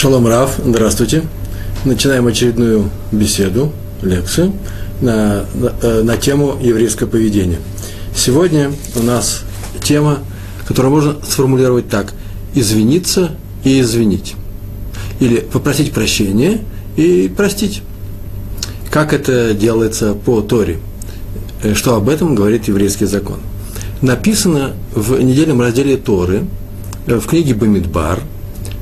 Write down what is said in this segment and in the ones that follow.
Шалом Рав, здравствуйте. Начинаем очередную беседу, лекцию на, на, э, на тему еврейское поведение. Сегодня у нас тема, которую можно сформулировать так. Извиниться и извинить. Или попросить прощения и простить. Как это делается по Торе? Э, что об этом говорит еврейский закон? Написано в недельном разделе Торы, э, в книге Бамидбар –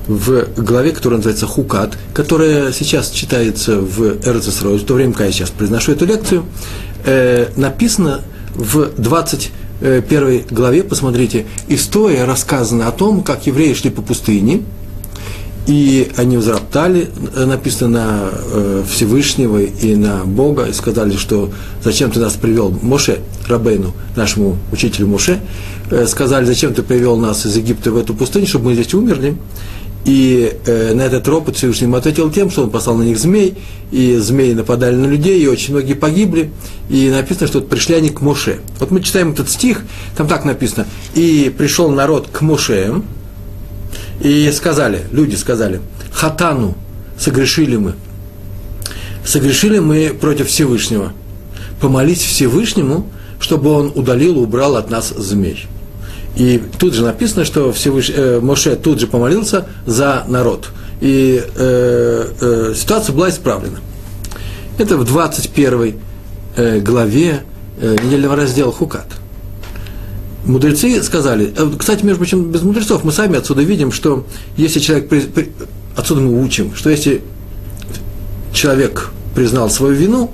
в главе, которая называется Хукат, которая сейчас читается в Эрцесрой, в то время, когда я сейчас произношу эту лекцию, э, написано в 21 главе, посмотрите, история рассказана о том, как евреи шли по пустыне, и они взроптали, э, написано на э, Всевышнего и на Бога, и сказали, что зачем ты нас привел, Моше, Рабейну, нашему учителю Моше, э, сказали, зачем ты привел нас из Египта в эту пустыню, чтобы мы здесь умерли. И э, на этот ропот Всевышний ответил тем, что он послал на них змей, и змеи нападали на людей, и очень многие погибли. И написано, что пришли они к Моше. Вот мы читаем этот стих, там так написано. И пришел народ к Моше, и сказали, люди сказали, хатану, согрешили мы. Согрешили мы против Всевышнего. Помолись Всевышнему, чтобы он удалил, убрал от нас змей. И тут же написано, что Всевыш... э, Моше тут же помолился за народ. И э, э, ситуация была исправлена. Это в 21 э, главе э, недельного раздела Хукат. Мудрецы сказали, э, кстати, между прочим, без мудрецов мы сами отсюда видим, что если человек, при, при, отсюда мы учим, что если человек признал свою вину,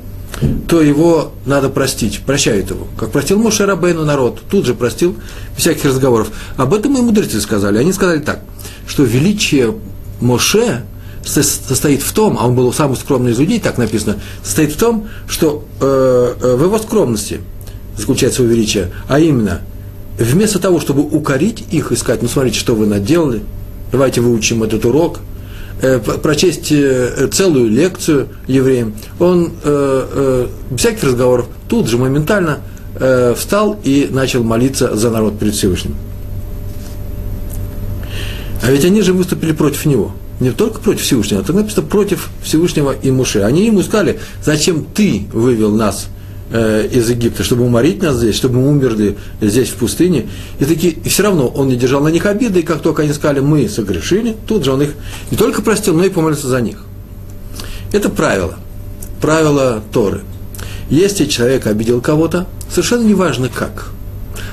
то его надо простить, прощают его. Как простил Моше Рабейну народ, тут же простил, всяких разговоров. Об этом и мудрецы сказали. Они сказали так, что величие Моше состоит в том, а он был самый скромный из людей, так написано, состоит в том, что э, э, в его скромности заключается его величие, а именно, вместо того, чтобы укорить их и сказать, ну смотрите, что вы наделали, давайте выучим этот урок – прочесть э, целую лекцию евреям, он э, э, без всяких разговоров тут же моментально э, встал и начал молиться за народ перед Всевышним. А ведь они же выступили против него. Не только против Всевышнего, а так написано против Всевышнего и Муше. Они ему сказали, зачем ты вывел нас Э, из Египта, чтобы уморить нас здесь, чтобы мы умерли здесь, в пустыне. И, таки, и все равно он не держал на них обиды, и как только они сказали, мы согрешили, тут же он их не только простил, но и помолился за них. Это правило, правило Торы. Если человек обидел кого-то, совершенно неважно как,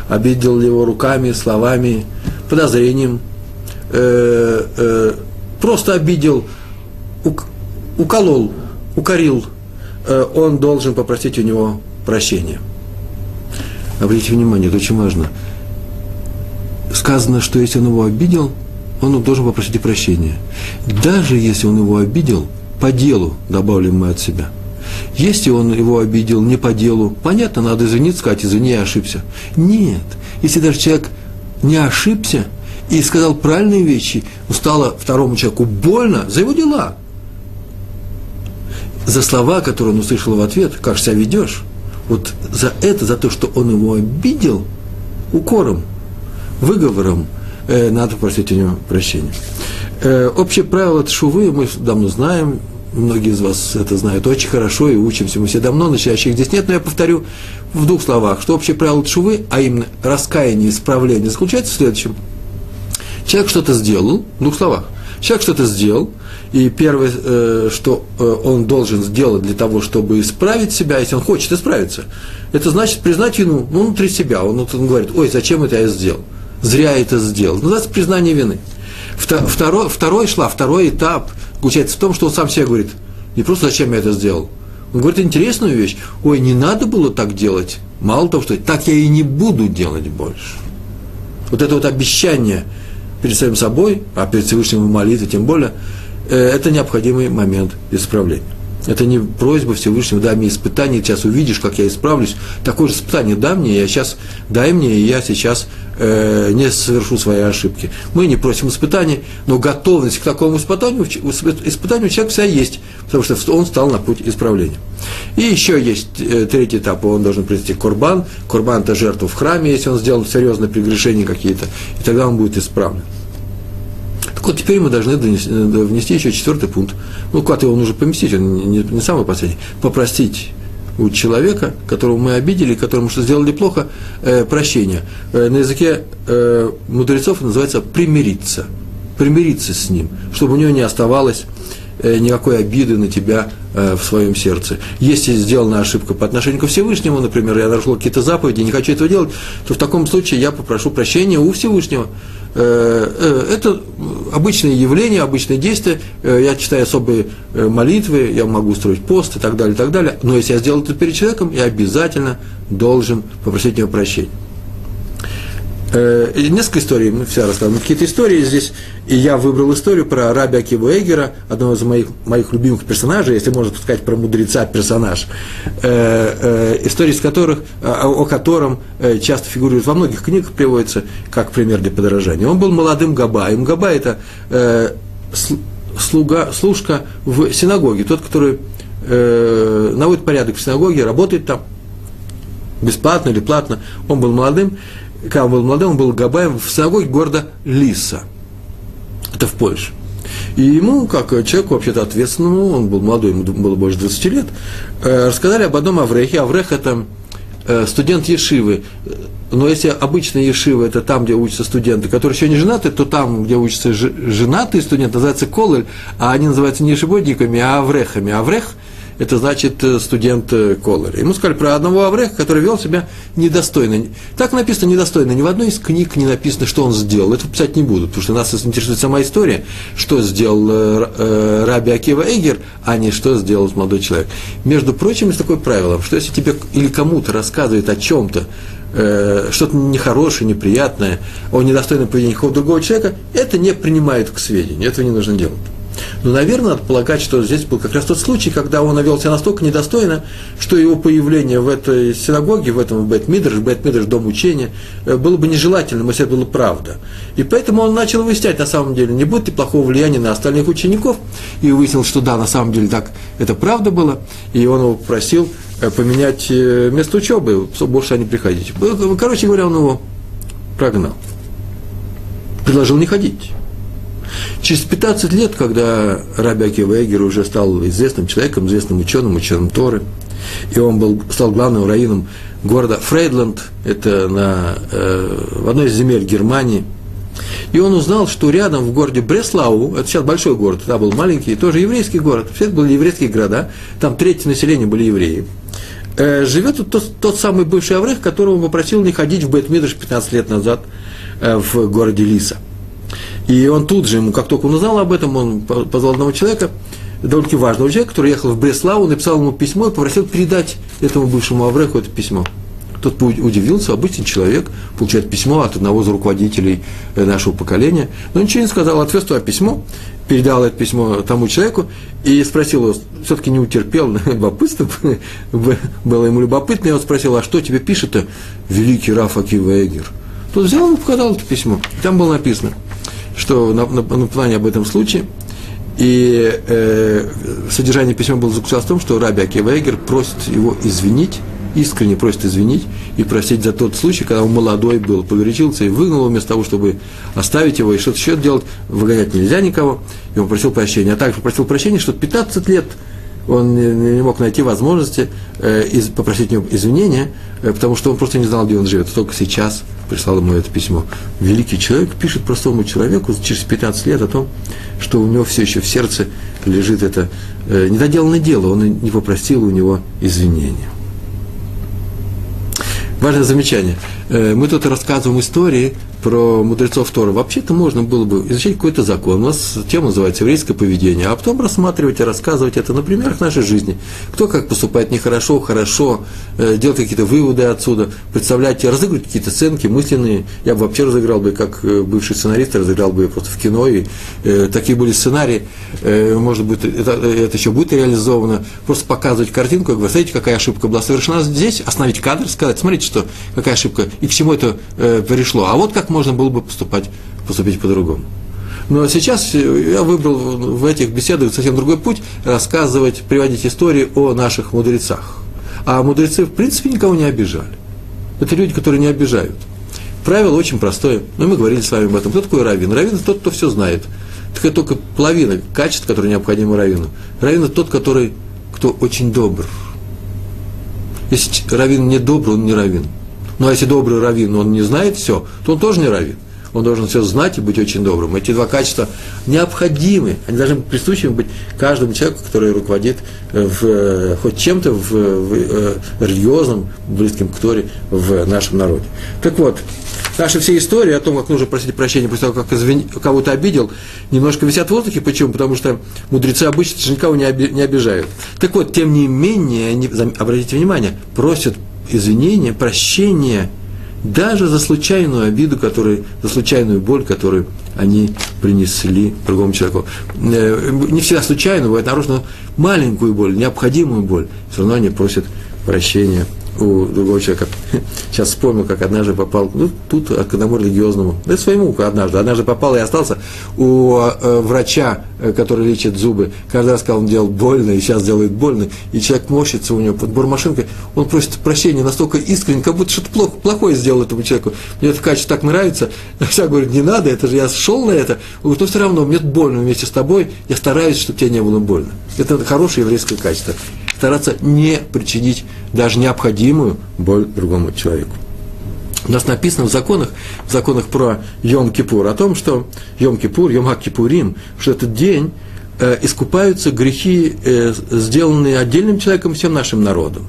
обидел его руками, словами, подозрением, э, э, просто обидел, ук, уколол, укорил, э, он должен попросить у него прощения. Обратите внимание, это очень важно. Сказано, что если он его обидел, он должен попросить прощения. Даже если он его обидел, по делу, добавим мы от себя. Если он его обидел не по делу, понятно, надо извиниться, сказать, извини, я ошибся. Нет, если даже человек не ошибся и сказал правильные вещи, стало второму человеку больно за его дела, за слова, которые он услышал в ответ, как себя ведешь, вот за это, за то, что он его обидел, укором, выговором, э, надо просить у него прощения. Э, общее правило Тшувы мы давно знаем, многие из вас это знают очень хорошо и учимся мы все давно, начинающих здесь нет, но я повторю в двух словах, что общее правило Тшувы, а именно раскаяние, исправление, заключается в следующем. Человек что-то сделал, в двух словах, человек что-то сделал, и первое, э, что э, он должен сделать для того, чтобы исправить себя, если он хочет исправиться, это значит признать вину ну, внутри себя. Он, он говорит, ой, зачем это я сделал? Зря это сделал. Называется признание вины. Второй, второй шла, второй этап заключается в том, что он сам себе говорит, не просто зачем я это сделал. Он говорит интересную вещь, ой, не надо было так делать. Мало того, что так я и не буду делать больше. Вот это вот обещание перед самим собой, а перед Всевышним молитвы тем более – Э, это необходимый момент исправления. Это не просьба Всевышнего, дай мне испытание, сейчас увидишь, как я исправлюсь. Такое же испытание дай мне, я сейчас, дай мне, и я сейчас э, не совершу свои ошибки. Мы не просим испытаний, но готовность к такому испытанию, испытанию у человека вся есть, потому что он стал на путь исправления. И еще есть э, третий этап, он должен принести курбан. Курбан – это жертву в храме, если он сделал серьезные прегрешения какие-то, и тогда он будет исправлен. Так вот, теперь мы должны донести, внести еще четвертый пункт. Ну, куда-то его нужно поместить, он не, не самый последний. Попросить у человека, которого мы обидели, которому что сделали плохо, э, прощения. Э, на языке э, мудрецов называется примириться. Примириться с ним, чтобы у него не оставалось э, никакой обиды на тебя э, в своем сердце. Если сделана ошибка по отношению ко Всевышнему, например, я нарушил какие-то заповеди, не хочу этого делать, то в таком случае я попрошу прощения у Всевышнего. Э, э, это обычные явления, обычные действия. Э, я читаю особые молитвы, я могу устроить пост и так далее, и так далее. Но если я сделал это перед человеком, я обязательно должен попросить него прощения. Э, несколько историй, мы все рассказываем, какие-то истории здесь, и я выбрал историю про раби Акиву Эгера, одного из моих, моих любимых персонажей, если можно сказать про мудреца персонаж, э, э, истории, из которых, о, о котором э, часто фигурирует во многих книгах, приводится как пример для подражания. Он был молодым Габаем. Габа – это э, слуга, служка в синагоге, тот, который э, наводит порядок в синагоге, работает там, бесплатно или платно. Он был молодым, когда он был молодым, он был Габаем в синагоге города Лиса. Это в Польше. И ему, как человеку вообще-то ответственному, он был молодой, ему было больше 20 лет, э, рассказали об одном Аврехе. Аврех – это э, студент Ешивы. Но если обычная Ешива – это там, где учатся студенты, которые еще не женаты, то там, где учатся женатые студенты, называется колель, а они называются не ешибодниками, а аврехами. Аврех – это значит э, студент э, Коллера. Ему сказали про одного Авреха, который вел себя недостойно. Так написано недостойно. Ни в одной из книг не написано, что он сделал. Это писать не будут, потому что нас интересует сама история, что сделал э, Раби Акива Эгер, а не что сделал молодой человек. Между прочим, есть такое правило, что если тебе или кому-то рассказывает о чем-то, что-то нехорошее, неприятное, о недостойном поведении какого-то другого человека, это не принимают к сведению, этого не нужно делать. Но, ну, наверное, надо полагать, что здесь был как раз тот случай, когда он навел себя настолько недостойно, что его появление в этой синагоге, в этом Бет-Мидрш, Бет-Мидрш, дом учения, э, было бы нежелательным, если это была правда. И поэтому он начал выяснять, на самом деле, не будет ли плохого влияния на остальных учеников, и выяснил, что да, на самом деле так это правда было, и он его попросил э, поменять э, место учебы, больше они приходить. Короче говоря, он его прогнал. Предложил не ходить. Через 15 лет, когда Раби Акива Эгер уже стал известным человеком, известным ученым, ученым Торы, и он был, стал главным раввином города Фрейдланд, это на, э, в одной из земель Германии, и он узнал, что рядом в городе Бреслау, это сейчас большой город, тогда был маленький, тоже еврейский город, все это были еврейские города, там третье население были евреи, э, живет тот, тот самый бывший Аврех, которого попросил не ходить в Бетмидрш 15 лет назад э, в городе Лиса – и он тут же, ему, как только он узнал об этом, он позвал одного человека, довольно важного человека, который ехал в Бреславу, написал ему письмо и попросил передать этому бывшему Авреху это письмо. Тот удивился, обычный человек получает письмо от одного из руководителей э, нашего поколения, но ничего не сказал, отвез туда письмо, передал это письмо тому человеку и спросил его, все-таки не утерпел, любопытство было ему любопытно, и он спросил, а что тебе пишет-то великий Раф Акива? Тот взял и показал это письмо, там было написано – что на, на, на плане об этом случае. И э, содержание письма было заключалось в том, что Раби Акива просит его извинить, искренне просит извинить и просить за тот случай, когда он молодой был, погорячился и выгнал его вместо того, чтобы оставить его и что-то еще делать, выгонять нельзя никого, и он просил прощения. А также попросил прощения, что 15 лет он не, мог найти возможности э, попросить у него извинения, э, потому что он просто не знал, где он живет. Только сейчас прислал ему это письмо. Великий человек пишет простому человеку через 15 лет о том, что у него все еще в сердце лежит это э, недоделанное дело, он не попросил у него извинения. Важное замечание. Э, мы тут рассказываем истории про мудрецов Тора. Вообще-то можно было бы изучать какой-то закон. У нас тема называется еврейское поведение, а потом рассматривать и рассказывать это на примерах нашей жизни. Кто как поступает нехорошо, хорошо, э, делать какие-то выводы отсюда, представлять, разыгрывать какие-то сценки мысленные. Я бы вообще разыграл бы, как э, бывший сценарист, разыграл бы просто в кино. И, такие были сценарии. Может быть, это, это еще будет реализовано. Просто показывать картинку и говорить, смотрите, какая ошибка была совершена здесь, остановить кадр, сказать, смотрите, что, какая ошибка и к чему это э, пришло. А вот как можно было бы поступать, поступить по-другому. Но сейчас я выбрал в этих беседах совсем другой путь, рассказывать, приводить истории о наших мудрецах. А мудрецы, в принципе, никого не обижали. Это люди, которые не обижают. Правило очень простое, но мы говорили с вами об этом. Кто такой раввин? Раввин – тот, кто все знает. Так это только половина качеств, которые необходимы раввину. Раввин – тот, который, кто очень добр. Если раввин не добрый, он не раввин. Ну, а если добрый раввин, он не знает все, то он тоже не раввин он должен все знать и быть очень добрым. Эти два качества необходимы, они должны быть присущими быть каждому человеку, который руководит э, в, э, хоть чем-то в, в, в э, религиозном, близким к Торе в нашем народе. Так вот, наши все истории о том, как нужно просить прощения после того, как кого-то обидел, немножко висят в воздухе. Почему? Потому что мудрецы обычно никого не обижают. Так вот, тем не менее, они, обратите внимание, просят извинения, прощения – даже за случайную обиду, которую, за случайную боль, которую они принесли другому человеку. Э, не всегда случайную, бывает нарочно маленькую боль, необходимую боль, все равно они просят прощения у другого человека. Сейчас вспомнил, как однажды попал, ну, тут к одному религиозному, да своему однажды, однажды попал и остался у э, врача, э, который лечит зубы. Каждый раз, когда он делал больно, и сейчас делает больно, и человек морщится у него под бормашинкой, он просит прощения настолько искренне, как будто что-то плохо, плохое сделал этому человеку. Мне это качество так нравится. Вся говорит, не надо, это же я шел на это. Он говорит, но все равно, мне больно вместе с тобой, я стараюсь, чтобы тебе не было больно. Это хорошее еврейское качество стараться не причинить даже необходимую боль другому человеку. У нас написано в законах, в законах про Йом-Кипур, о том, что Йом-Кипур, Йом-Кипурим, что этот день э, искупаются грехи, э, сделанные отдельным человеком, всем нашим народом.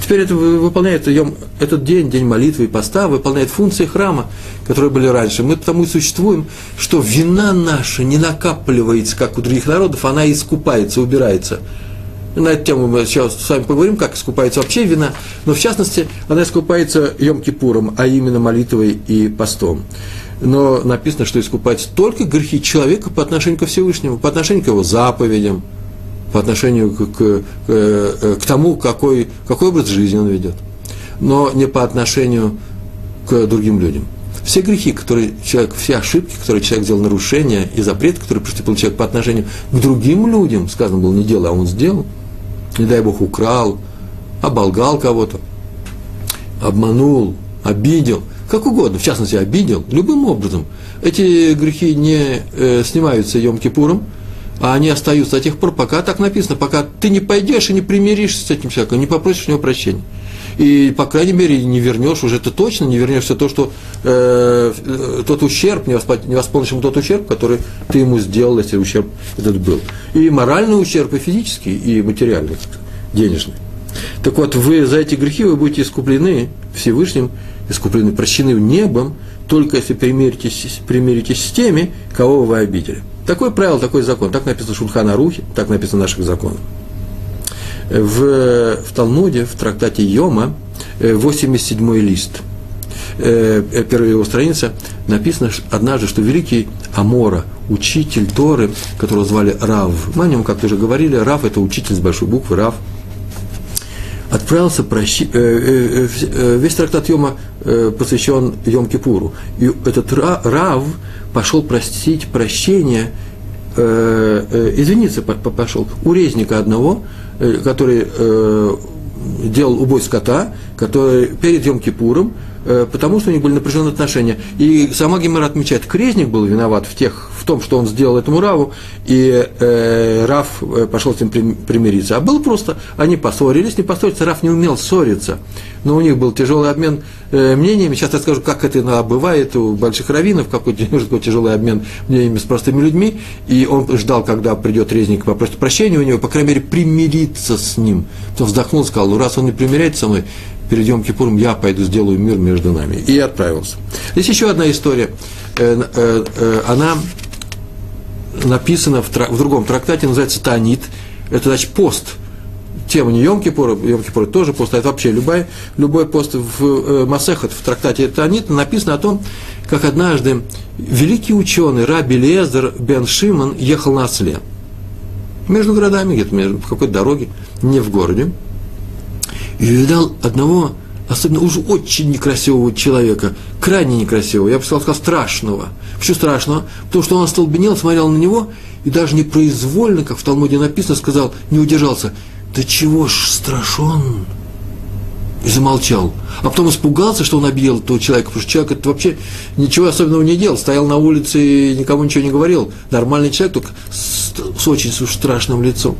Теперь это выполняет этот день, день молитвы и поста, выполняет функции храма, которые были раньше. Мы потому и существуем, что вина наша не накапливается, как у других народов, она искупается, убирается – на эту тему мы сейчас с вами поговорим, как искупается вообще вина, но в частности она искупается Йом-Кипуром, а именно молитвой и постом. Но написано, что искупаются только грехи человека по отношению ко Всевышнему, по отношению к его заповедям, по отношению к, к, к, к тому, какой, какой образ жизни он ведет, но не по отношению к другим людям. Все грехи, которые человек, все ошибки, которые человек сделал, нарушения и запреты, которые приступил человек по отношению к другим людям, сказано было не делай, а он сделал – не дай Бог, украл, оболгал кого-то, обманул, обидел, как угодно, в частности, обидел, любым образом. Эти грехи не э, снимаются Йом-Кипуром, а они остаются до тех пор, пока так написано, пока ты не пойдешь и не примиришься с этим человеком, не попросишь у него прощения. И, по крайней мере, не вернешь, уже ты точно не вернешь все то, что э, э тот ущерб, не восполнишь ему тот ущерб, который ты ему сделал, если ущерб этот был. И моральный ущерб, и физический, и материальный, денежный. Так вот, вы за эти грехи вы будете искуплены Всевышним, искуплены, прощены небом, только если примиритесь, примиритесь с теми, кого вы обидели. Такое правило, такой закон. Так написано в Шульхана Рухе, так написано в наших законах в, в Талмуде, в трактате Йома, 87-й э, лист, э, э, первая его страница, написано однажды, что великий Амора, учитель Торы, которого звали Рав, мы о нем как-то уже говорили, Рав – это учитель с большой буквы, Рав, отправился прощи, весь трактат Йома посвящен Йом-Кипуру. И этот Рав пошел просить прощения, извиниться пошел у резника одного, который э, делал убой скота, который перед Йом-Кипуром, э, потому что у них были напряженные отношения. И сама Гемора отмечает, Крезник был виноват в, тех, в том, что он сделал этому Раву, и э, Рав пошел с ним примириться. А было просто, они поссорились, не поссориться, Рав не умел ссориться но у них был тяжелый обмен э, мнениями. Сейчас я скажу, как это бывает у больших раввинов, какой такой тяжелый обмен мнениями с простыми людьми. И он ждал, когда придет резник попросит прощения у него, по крайней мере, примириться с ним. Потом вздохнул сказал, ну раз он не примиряется со мной, перед Йом Кипуром я пойду сделаю мир между нами. И отправился. Здесь еще одна история. Э, э, она написана в другом трактате, называется Танит. Это значит пост – тема не Йом-Кипура, Йом-Кипур тоже пост, а это вообще любой, любой пост в э, Масехат, в трактате Танит, написано о том, как однажды великий ученый Раби Лезер Бен Шимон ехал на осле. Между городами, где-то в какой-то дороге, не в городе. И видал одного, особенно уж очень некрасивого человека, крайне некрасивого, я бы сказал, сказал страшного. Почему страшного? Потому что он остолбенел, смотрел на него и даже непроизвольно, как в Талмуде написано, сказал, не удержался, да чего ж страшен? и замолчал. А потом испугался, что он объел этого человека, потому что человек это вообще ничего особенного не делал, стоял на улице и никому ничего не говорил. Нормальный человек, только с, очень страшным лицом.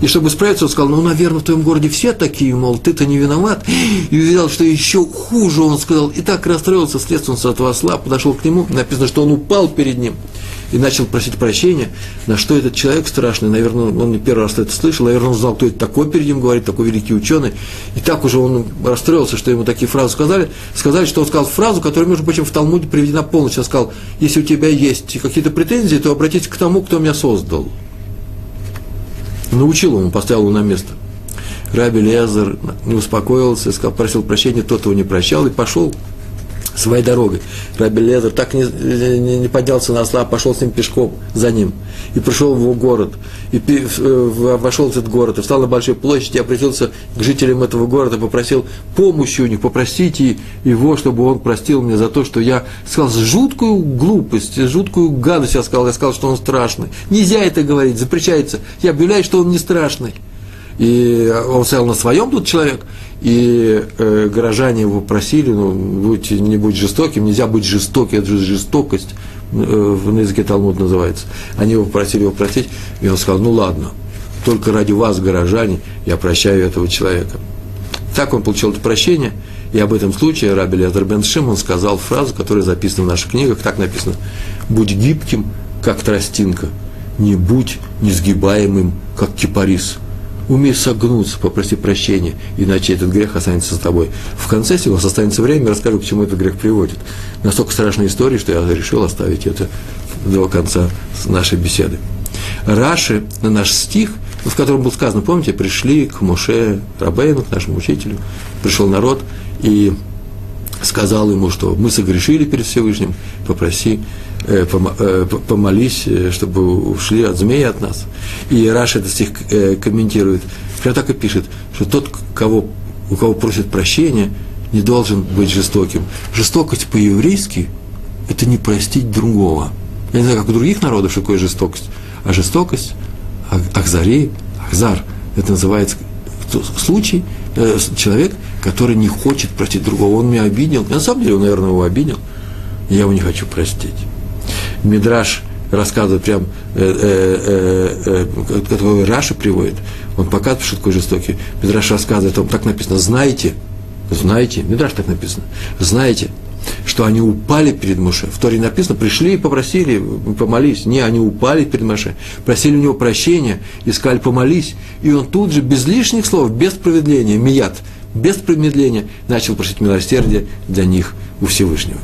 И чтобы справиться, он сказал, ну, наверное, в твоем городе все такие, мол, ты-то не виноват. И увидел, что еще хуже, он сказал, и так расстроился, следственно, с этого слаб, подошел к нему, написано, что он упал перед ним и начал просить прощения, на что этот человек страшный, наверное, он не первый раз это слышал, наверное, он знал, кто это такой перед ним говорит, такой великий ученый, и так уже он расстроился, что ему такие фразы сказали, сказали, что он сказал фразу, которая, между прочим, в Талмуде приведена полностью, он сказал, если у тебя есть какие-то претензии, то обратитесь к тому, кто меня создал. Научил ему, поставил его на место. Раби Лезер не успокоился, сказал, просил прощения, тот его не прощал и пошел своей дорогой. Раби Лезер так не, не, не поднялся на осла, а пошел с ним пешком за ним. И пришел в его город, и вошел в этот город, и встал на большой площади, и обратился к жителям этого города, попросил помощи у них, попросите его, чтобы он простил мне за то, что я сказал жуткую глупость, жуткую гадость я сказал, я сказал, что он страшный. Нельзя это говорить, запрещается. Я объявляю, что он не страшный. И он стоял на своем тут человек, и э, горожане его просили, ну, будь, не будь жестоким, нельзя быть жестоким, это же жестокость, э, на языке Талмуд называется. Они его просили его простить, и он сказал, ну ладно, только ради вас, горожане, я прощаю этого человека. Так он получил это прощение, и об этом случае Раби Лезер бен Шим, он сказал фразу, которая записана в наших книгах, так написано, «Будь гибким, как тростинка, не будь несгибаемым, как кипарис» умей согнуться, попроси прощения, иначе этот грех останется за тобой. В конце, если у вас останется время, расскажу, к чему этот грех приводит. Настолько страшная история, что я решил оставить это до конца нашей беседы. Раши на наш стих, в котором было сказано, помните, пришли к Моше Рабейну, к нашему учителю, пришел народ и сказал ему, что мы согрешили перед Всевышним, попроси помолись, э, чтобы ушли от змеи от нас. И Раш этот стих комментирует, прямо так и пишет, что тот, кого, у кого просит прощения, не должен быть жестоким. Жестокость по-еврейски – это не простить другого. Я не знаю, как у других народов, что такое жестокость. А жестокость, ахзари, ахзар, это называется случай, человек, который не хочет простить другого. Он меня обидел. на самом деле, он, наверное, его обидел. Я его не хочу простить. Мидраш рассказывает прям, э, э, э, э который Раша приводит, он показывает, что такое жестокий. Мидраш рассказывает, он так написано, знаете, знаете, Мидраш так написано, знаете, что они упали перед Моше. В Торе написано, пришли и попросили, помолись. Не, они упали перед Моше, просили у него прощения, искали помолись. И он тут же, без лишних слов, без промедления, мият, без промедления, начал просить милосердия для них у Всевышнего.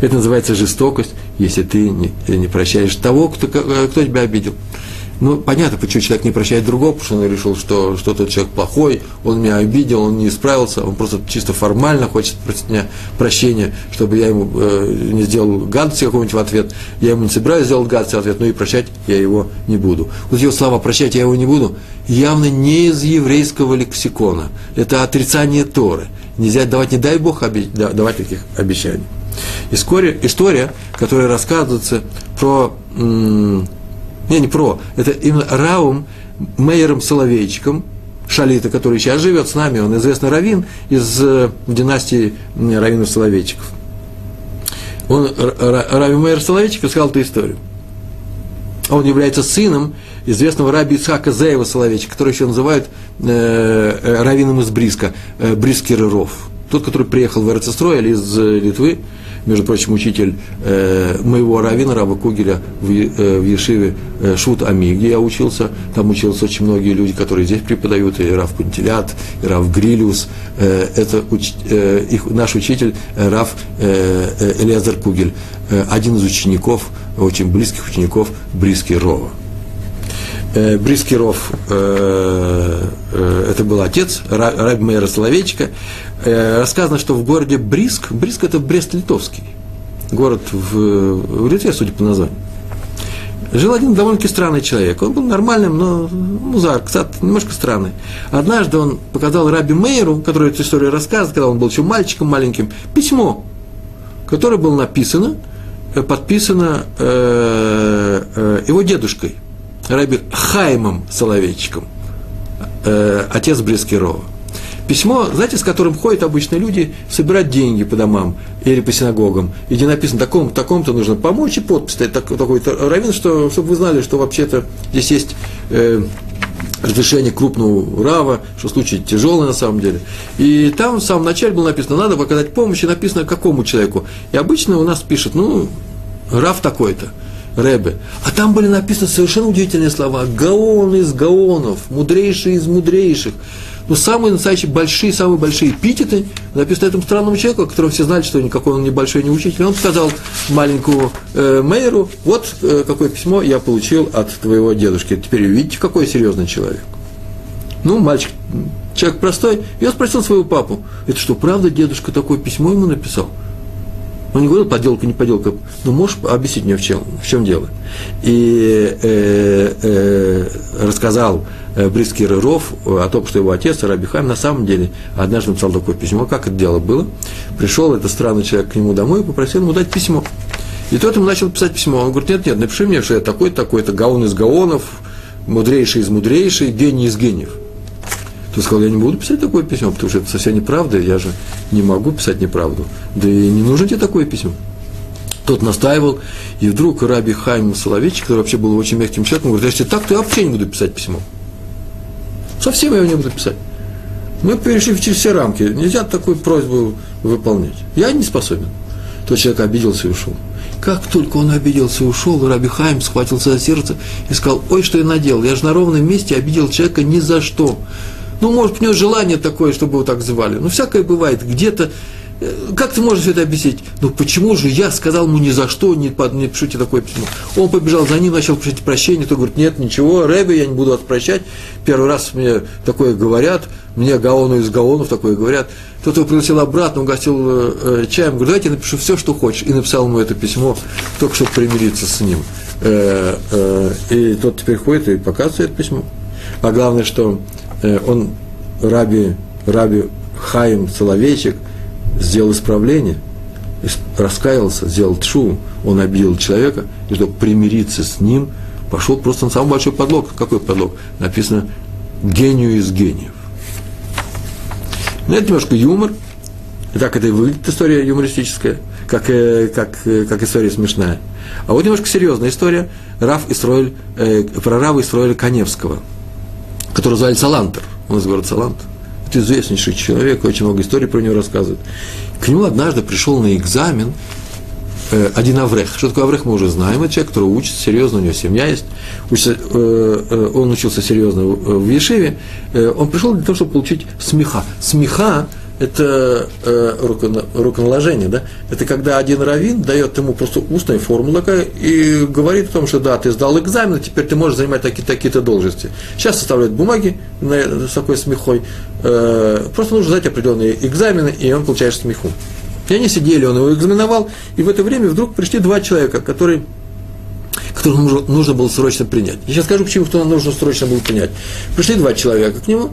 Это называется жестокость, если ты не, не прощаешь того, кто, кто тебя обидел. Ну, понятно, почему человек не прощает другого, потому что он решил, что, что тот человек плохой, он меня обидел, он не исправился, он просто чисто формально хочет просить меня прощения, чтобы я ему э, не сделал гадости какого-нибудь в ответ. Я ему не собираюсь сделать гадости в ответ, но и прощать я его не буду. Вот его слова «прощать я его не буду» явно не из еврейского лексикона. Это отрицание Торы. Нельзя давать, не дай Бог, давать таких обещаний. История, история которая рассказывается про, не, не про, это именно Раум Мейером Соловейчиком, Шалита, который сейчас живет с нами, он известный раввин из э, династии раввинов Соловейчиков. Он, Рави Мейер Соловейчик, сказал эту историю. Он является сыном известного раби Ицхака Зеева Соловейчика, который еще называют э, э раввином из Бриска, э, Брискер Ров. Тот, который приехал в Эрцестрой из э, Литвы, между прочим, учитель э, моего равина, Раба Кугеля в, э, в Ешиве э, Шут Ами, где я учился. Там учился очень многие люди, которые здесь преподают, и Рав Пантелят, и Рав Грилиус. Э, это уч, э, их, наш учитель э, Рав э, э, Элиазар Кугель, э, один из учеников, очень близких учеников Бриски Рова. Э, Брискиров, э, э, это был отец Раби Мейра Соловейчика, рассказано, что в городе Бриск, Бриск это Брест-Литовский, город в, в Литве, судя по названию, жил один довольно-таки странный человек. Он был нормальным, но музар, кстати, немножко странный. Однажды он показал Раби Мейеру, который эту историю рассказывает, когда он был еще мальчиком маленьким, письмо, которое было написано, подписано э, э, его дедушкой – Раби Хаймом Соловейчиком, э, отец Брескирова. Письмо, знаете, с которым ходят обычные люди собирать деньги по домам или по синагогам, и где написано, такому, такому-то нужно помочь, и подпись стоит так, такой-то равен, что, чтобы вы знали, что вообще-то здесь есть э, разрешение крупного рава, что случай тяжелый на самом деле. И там в самом начале было написано, надо показать помощь, и написано какому человеку. И обычно у нас пишет, ну, рав такой-то. Рэбе. А там были написаны совершенно удивительные слова. Гаон из гаонов, мудрейший из мудрейших. Ну, самые настоящие большие, самые большие эпитеты написаны этому странному человеку, о котором все знали, что никакой он небольшой не учитель. Он сказал маленькому э, Мейеру, вот э, какое письмо я получил от твоего дедушки. Теперь видите, какой серьезный человек. Ну, мальчик, человек простой, он спросил своего папу, это что, правда дедушка такое письмо ему написал? Он не говорил, подделка, не подделка. Ну, можешь объяснить мне, в чем, в чем дело? И э, э, рассказал э, Бриский Ров о том, что его отец, Раби Хайм, на самом деле однажды написал такое письмо. Как это дело было? Пришел этот странный человек к нему домой и попросил ему дать письмо. И тот ему начал писать письмо. Он говорит, нет, нет, напиши мне, что я такой-то, такой-то, гаон из гаонов, мудрейший из мудрейших, гений из гениев. Ты сказал, я не буду писать такое письмо, потому что это совсем неправда, я же не могу писать неправду. Да и не нужно тебе такое письмо. Тот настаивал, и вдруг Раби Хайм Соловейчик, который вообще был очень мягким человеком, говорит, если так, то я вообще не буду писать письмо. Совсем я его не буду писать. Мы перешли через все рамки. Нельзя такую просьбу выполнять. Я не способен. Тот человек обиделся и ушел. Как только он обиделся и ушел, Раби Хайм схватился за сердце и сказал, ой, что я наделал, я же на ровном месте обидел человека ни за что. Ну, может, у него желание такое, чтобы его так звали. Ну, всякое бывает. Где-то э, как ты можешь это объяснить? Ну почему же я сказал ему ни за что, не, не пишите такое письмо? Он побежал за ним, начал просить прощения, кто говорит, нет, ничего, Рэбе, я не буду вас прощать. Первый раз мне такое говорят, мне Гаону из Гаонов такое говорят. Тот его пригласил обратно, угостил э, чаем, говорит, давайте я напишу все, что хочешь. И написал ему это письмо, только чтобы примириться с ним. Э, э, и тот теперь ходит и показывает письмо. А главное, что Э, он, Раби, Раби Хаим Соловейчик, сделал исправление, раскаялся, сделал тшу, он обидел человека, и чтобы примириться с ним, пошел просто на самый большой подлог. Какой подлог? Написано «гению из гениев». Ну, это немножко юмор, так это и выглядит история юмористическая, как, э, как, э, как история смешная. А вот немножко серьезная история Раф Исроэль, э, про Рава Исроэля Коневского – который звали Салантер, он из города Салант. Это известнейший человек, очень много историй про него рассказывают. К нему однажды пришел на экзамен э, один Аврех. Что такое Аврех, мы уже знаем. Это человек, который учится серьезно, у него семья есть. Учится, э, э, он учился серьезно в, в Ешиве. Э, он пришел для того, чтобы получить смеха. Смеха это э, руконаложение, да? Это когда один раввин дает ему просто устная формула и говорит о том, что да, ты сдал экзамен, теперь ты можешь занимать такие-то такие должности. Сейчас составляют бумаги на, с такой смехой. Э, просто нужно сдать определенные экзамены, и он получает смеху. И они сидели, он его экзаменовал, и в это время вдруг пришли два человека, которые которых нужно, нужно было срочно принять. Я сейчас скажу, почему кто нужно срочно было принять. Пришли два человека к нему,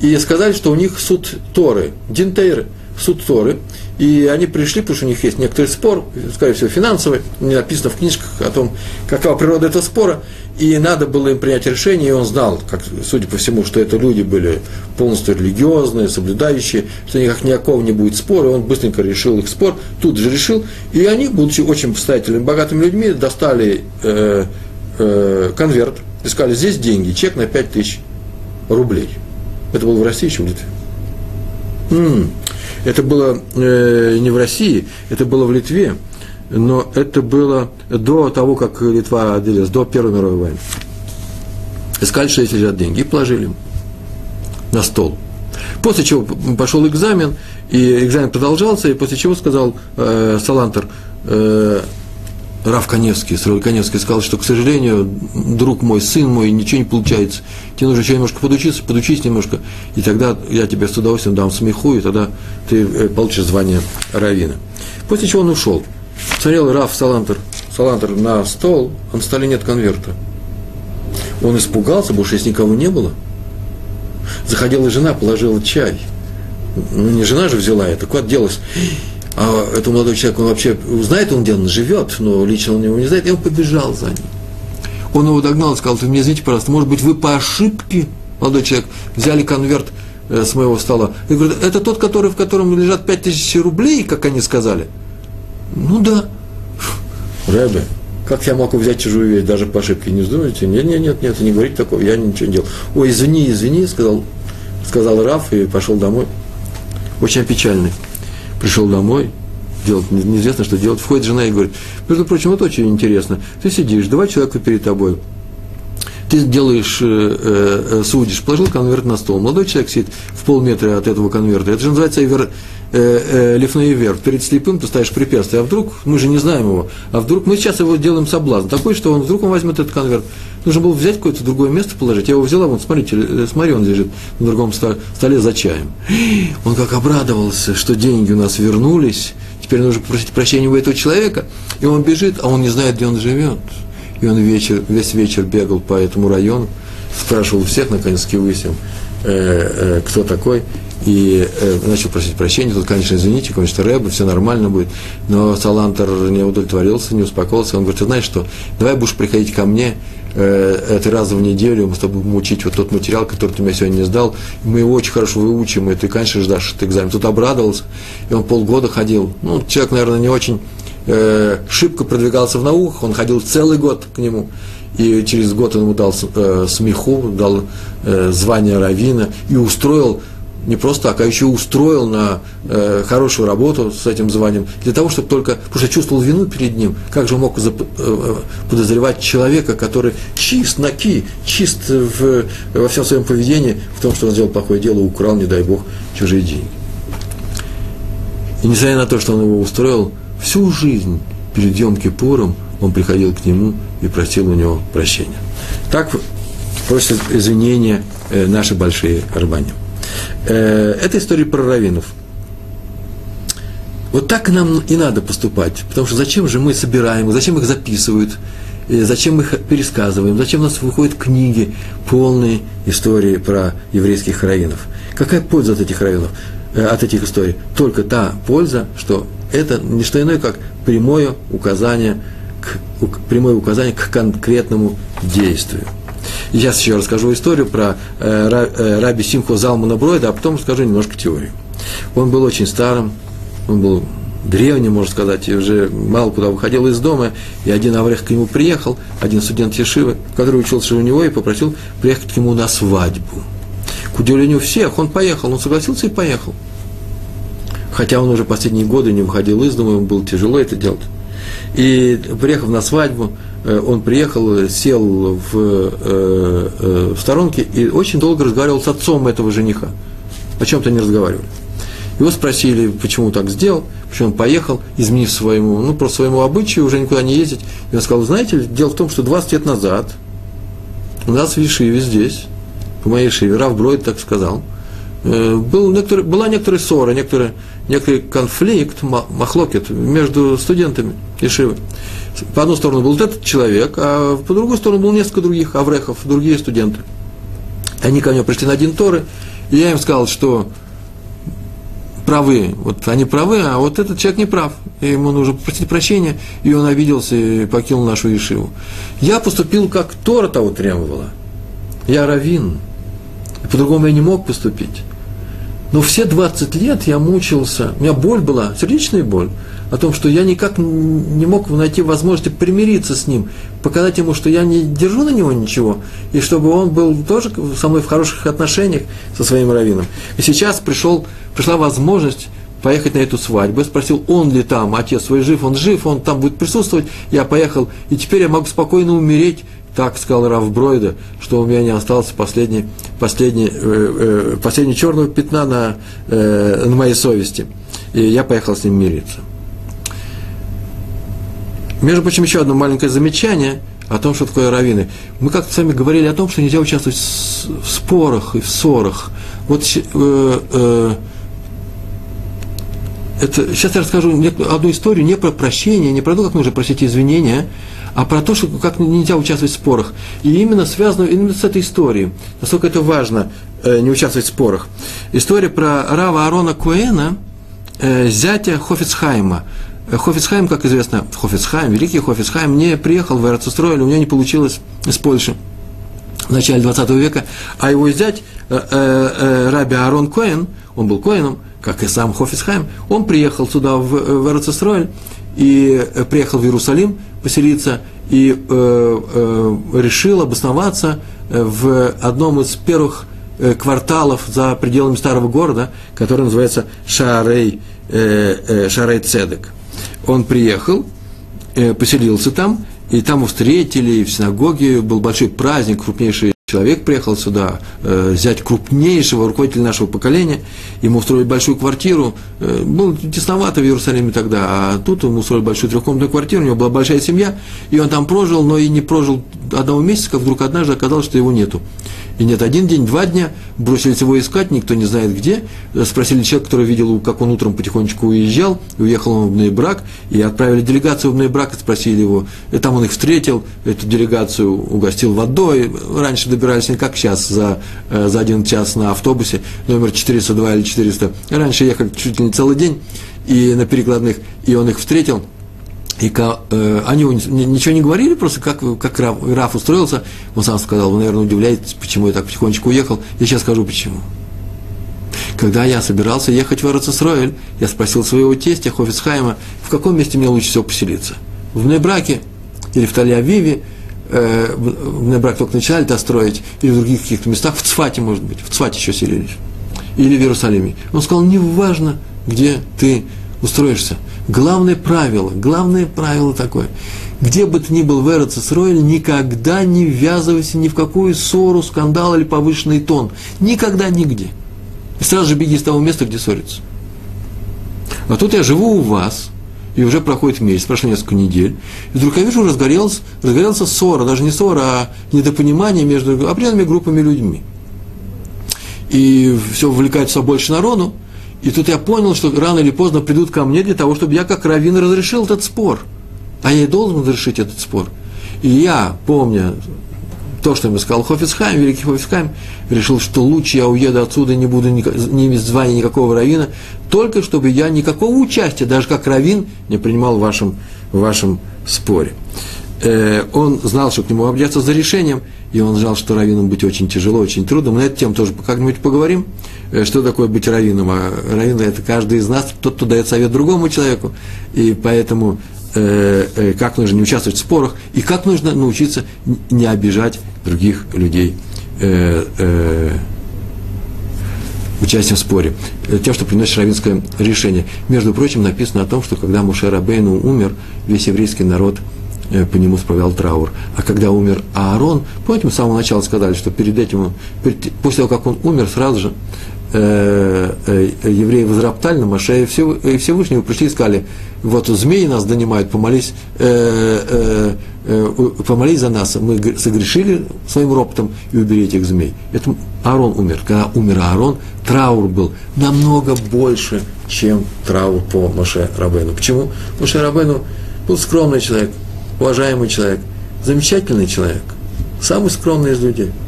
и сказали, что у них суд Торы, Динтейры, суд Торы, и они пришли, потому что у них есть некоторый спор, скорее всего, финансовый, не написано в книжках о том, какова природа этого спора, и надо было им принять решение, и он знал, как, судя по всему, что это люди были полностью религиозные, соблюдающие, что никак никакого не будет спора, и он быстренько решил их спор, тут же решил, и они, будучи очень состоятельными, богатыми людьми, достали э, э, конверт, и сказали, здесь деньги, чек на 5 тысяч рублей – это было в России, еще в Литве. Это было э, не в России, это было в Литве, но это было до того, как Литва отделилась, до Первой мировой войны. Искали, что здесь лежат деньги, и положили на стол. После чего пошел экзамен, и экзамен продолжался, и после чего сказал э, Салантер, э, Рав Коневский, Срой Коневский сказал, что, к сожалению, друг мой, сын мой, ничего не получается. Тебе нужно еще немножко подучиться, подучись немножко, и тогда я тебе с удовольствием дам смеху, и тогда ты э, получишь звание равина. После чего он ушел. Смотрел Раф Салантер, Салантер на стол, а на столе нет конверта. Он испугался, больше здесь никого не было. Заходила жена, положила чай. Ну, не жена же взяла это, куда делась? А это молодой человек, он вообще знает, он где он живет, но лично он его не знает, и он побежал за ним. Он его догнал и сказал, ты мне извините, пожалуйста, может быть, вы по ошибке, молодой человек, взяли конверт э, с моего стола. И говорит, это тот, который, в котором лежат 5000 рублей, как они сказали? Ну да. Рэбе, как я могу взять чужую вещь, даже по ошибке, не вздумайте? Нет, нет, нет, нет, не говорите такого, я ничего не делал. Ой, извини, извини, сказал, сказал Раф и пошел домой. Очень печальный. Пришел домой, делать, неизвестно, что делать. Входит жена и говорит, между прочим, это очень интересно. Ты сидишь, два человека перед тобой, ты делаешь, э, э, э, судишь, положил конверт на стол, молодой человек сидит в полметра от этого конверта, это же называется э, э, перед слепым ты ставишь препятствие, а вдруг, мы же не знаем его, а вдруг, мы сейчас его делаем соблазн, такой, что он, вдруг он возьмет этот конверт, нужно было взять какое-то другое место положить, я его взяла, вот смотрите, э, смотри, он лежит на другом столе за чаем. Он как обрадовался, что деньги у нас вернулись, теперь нужно просить прощения у этого человека, и он бежит, а он не знает, где он живет. И он вечер, весь вечер бегал по этому району, спрашивал всех, наконец, выяснил, э, кто такой, и э, начал просить прощения. Тут, конечно, извините, конечно, Рэб, все нормально будет. Но Салантер не удовлетворился, не успокоился. Он говорит, ты знаешь что, давай будешь приходить ко мне э, три раза в неделю, мы с тобой будем учить вот тот материал, который ты мне сегодня не сдал. Мы его очень хорошо выучим, и ты, конечно, ждашь этот экзамен. Тут обрадовался, и он полгода ходил. Ну, человек, наверное, не очень э, шибко продвигался в науках, он ходил целый год к нему, и через год он ему дал э, смеху, дал э, звание равина и устроил не просто так, а еще устроил на э, хорошую работу с этим званием, для того, чтобы только, потому что чувствовал вину перед ним, как же он мог зап, э, подозревать человека, который чист, наки, чист в, во всем своем поведении, в том, что он сделал плохое дело, украл, не дай бог, чужие деньги. И несмотря на то, что он его устроил, Всю жизнь перед Йом-Кипуром он приходил к нему и просил у него прощения. Так просят извинения э, наши большие рабани. Э, это история про раввинов. Вот так нам и надо поступать, потому что зачем же мы собираем, зачем их записывают, э, зачем мы их пересказываем, зачем у нас выходят книги, полные истории про еврейских раввинов. Какая польза от этих раввинов, от этих историй? Только та польза, что это не что иное, как прямое указание к, прямое указание к конкретному действию. Я еще расскажу историю про э, э, раби Симхо Залмана Бройда, а потом расскажу немножко теорию. Он был очень старым, он был древним, можно сказать, и уже мало куда выходил из дома, и один Аврех к нему приехал, один студент Ешивы, который учился у него, и попросил приехать к нему на свадьбу. К удивлению всех, он поехал, он согласился и поехал хотя он уже последние годы не выходил из дома, ему было тяжело это делать. И приехав на свадьбу, он приехал, сел в, э, э, в сторонке и очень долго разговаривал с отцом этого жениха. О чем-то не разговаривали. Его спросили, почему так сделал, почему он поехал, изменив своему, ну, просто своему обычаю, уже никуда не ездить. И он сказал, знаете, дело в том, что 20 лет назад у нас в Ешиве здесь, по моей Ешиве, Рав Бройд так сказал, был некоторый, была некоторая ссора, некоторая некий конфликт, махлокет между студентами Ишивы. По одну сторону был этот человек, а по другую сторону был несколько других аврехов, другие студенты. Они ко мне пришли на один Торы, и я им сказал, что правы, вот они правы, а вот этот человек не прав. И ему нужно попросить прощения, и он обиделся и покинул нашу Ишиву. Я поступил, как Тора того требовала. Я равин. По-другому я не мог поступить. Но все 20 лет я мучился, у меня боль была, сердечная боль, о том, что я никак не мог найти возможности примириться с ним, показать ему, что я не держу на него ничего, и чтобы он был тоже со мной в хороших отношениях со своим раввином. И сейчас пришел, пришла возможность поехать на эту свадьбу. Я спросил, он ли там, отец свой жив, он жив, он там будет присутствовать. Я поехал, и теперь я могу спокойно умереть так сказал Раф Бройда, что у меня не осталось последней, последней, э, э, последней черного пятна на, э, на моей совести. И я поехал с ним мириться. Между прочим, еще одно маленькое замечание о том, что такое раввины. Мы как-то с вами говорили о том, что нельзя участвовать в спорах и в ссорах. Вот э, э, это, сейчас я расскажу одну историю не про прощение, не про то, как нужно просить извинения, а про то, что как нельзя участвовать в спорах. И именно связано именно с этой историей. Насколько это важно э, не участвовать в спорах. История про Рава Арона Куэна, э, зятя Хофицхайма. Хофицхайм, как известно, Хофицхайм, великий Хофицхайм, не приехал в Эрцестрой, у него не получилось из Польши в начале 20 века, а его зять, э, э, э, Раби Аарон Коэн, он был Коэном, как и сам Хофисхайм, он приехал сюда, в, в Эрцесройль, и приехал в Иерусалим поселиться, и э, решил обосноваться в одном из первых кварталов за пределами старого города, который называется Шарей, э, э, Шарей Цедек. Он приехал, э, поселился там, и там его встретили, и в синагоге был большой праздник, крупнейший человек приехал сюда, э, взять крупнейшего руководителя нашего поколения, ему устроили большую квартиру, э, было тесновато в Иерусалиме тогда, а тут ему устроили большую трехкомнатную квартиру, у него была большая семья, и он там прожил, но и не прожил одного месяца, как вдруг однажды оказалось, что его нету. И нет, один день, два дня, бросились его искать, никто не знает где. Спросили человека, который видел, как он утром потихонечку уезжал, и уехал он в Бнейбрак, и отправили делегацию в Бнейбрак, и спросили его. И там он их встретил, эту делегацию угостил водой. Раньше добирались не как сейчас, за, э, за один час на автобусе, номер 402 или 400. Раньше ехали чуть ли не целый день, и на перекладных, и он их встретил – и э, они ничего не говорили, просто как, как Раф, Раф устроился, он сам сказал, вы, наверное, удивляетесь, почему я так потихонечку уехал. Я сейчас скажу, почему. Когда я собирался ехать в Арацесроэль, я спросил своего тестя Хофицхайма, в каком месте мне лучше всего поселиться. В Небраке или в Таль-Авиве, э, в Небрак только начинали это строить, или в других каких-то местах, в Цфате, может быть, в Цфате еще селились, или в Иерусалиме. Он сказал, неважно, где ты устроишься – Главное правило, главное правило такое. Где бы ты ни был в Эрцесройле, никогда не ввязывайся ни в какую ссору, скандал или повышенный тон. Никогда, нигде. И сразу же беги с того места, где ссорится. А тут я живу у вас, и уже проходит месяц, прошло несколько недель, и вдруг я вижу, разгорелся, разгорелся ссора, даже не ссора, а недопонимание между определенными группами людьми. И все увлекает все больше народу, и тут я понял, что рано или поздно придут ко мне для того, чтобы я как раввин разрешил этот спор. А я и должен разрешить этот спор. И я, помня то, что ему сказал Хофицхайм, великий Хофицхайм, решил, что лучше я уеду отсюда, не буду ни, иметь звания никакого равина, только чтобы я никакого участия, даже как равин, не принимал в вашем, в вашем споре. Э, он знал, что к нему обратятся за решением, и он знал, что раввином быть очень тяжело, очень трудно. Мы на эту тему тоже как-нибудь поговорим. Э, что такое быть раввином? А раввин – это каждый из нас, тот, кто дает совет другому человеку. И поэтому э, э, как нужно не участвовать в спорах, и как нужно научиться не обижать других людей э, э, участием в споре, э, тем, что приносит равинское решение. Между прочим, написано о том, что когда Муше Рабейну умер, весь еврейский народ по нему справлял траур. А когда умер Аарон, помните, мы с самого начала сказали, что перед этим, перед, после того, как он умер, сразу же Э, э, евреи возроптали на Маше, и Всевышнего пришли и сказали, вот змеи нас донимают, помолись, э, помолись за нас, мы согрешили своим роптом и убери этих змей. Это Аарон умер. Когда умер Аарон, траур был намного больше, чем траур по Маше Рабену. Почему? Маше Рабену был скромный человек, уважаемый человек, замечательный человек, самый скромный из людей –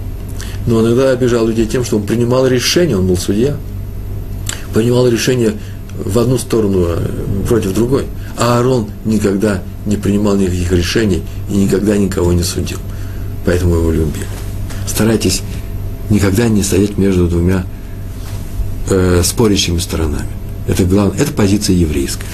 но он иногда обижал людей тем, что он принимал решение, он был судья, принимал решение в одну сторону а, против другой. А Аарон никогда не принимал никаких решений и никогда никого не судил. Поэтому его любили. Старайтесь никогда не стоять между двумя э, спорящими сторонами. Это главное, это позиция еврейская.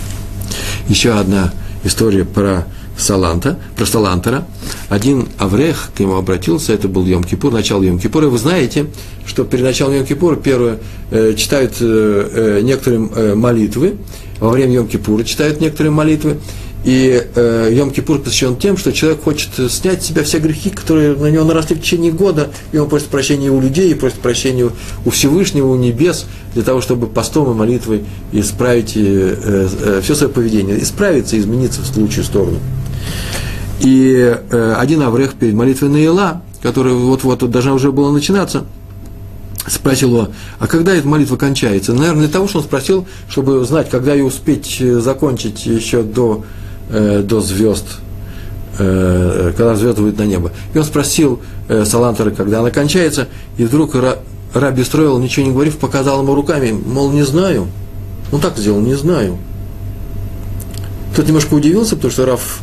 Еще одна история про Саланта, про Салантера. Один Аврех к нему обратился, это был Йом-Кипур, начало Йом-Кипура. Вы знаете, что перед началом Йом-Кипура первое э, читают э, э, некоторые э, молитвы, во время Йом-Кипура читают некоторые молитвы, и э, Йом-Кипур посвящен тем, что человек хочет снять с себя все грехи, которые на него наросли в течение года, и он просит прощения у людей, и просит прощения у Всевышнего, у небес, для того, чтобы постом и молитвой исправить э, э, все свое поведение, исправиться, измениться в лучшую сторону. И э, один Аврех перед молитвой Наила, которая вот-вот должна уже была начинаться, спросил его, а когда эта молитва кончается? Наверное, для того, что он спросил, чтобы знать, когда ее успеть э, закончить еще до, э, до звезд, э, когда звезды выйдут на небо. И он спросил э, Салантера, когда она кончается, и вдруг Раби Строил, ничего не говорив, показал ему руками, мол, не знаю. Он так сделал, не знаю. Тот немножко удивился, потому что Раф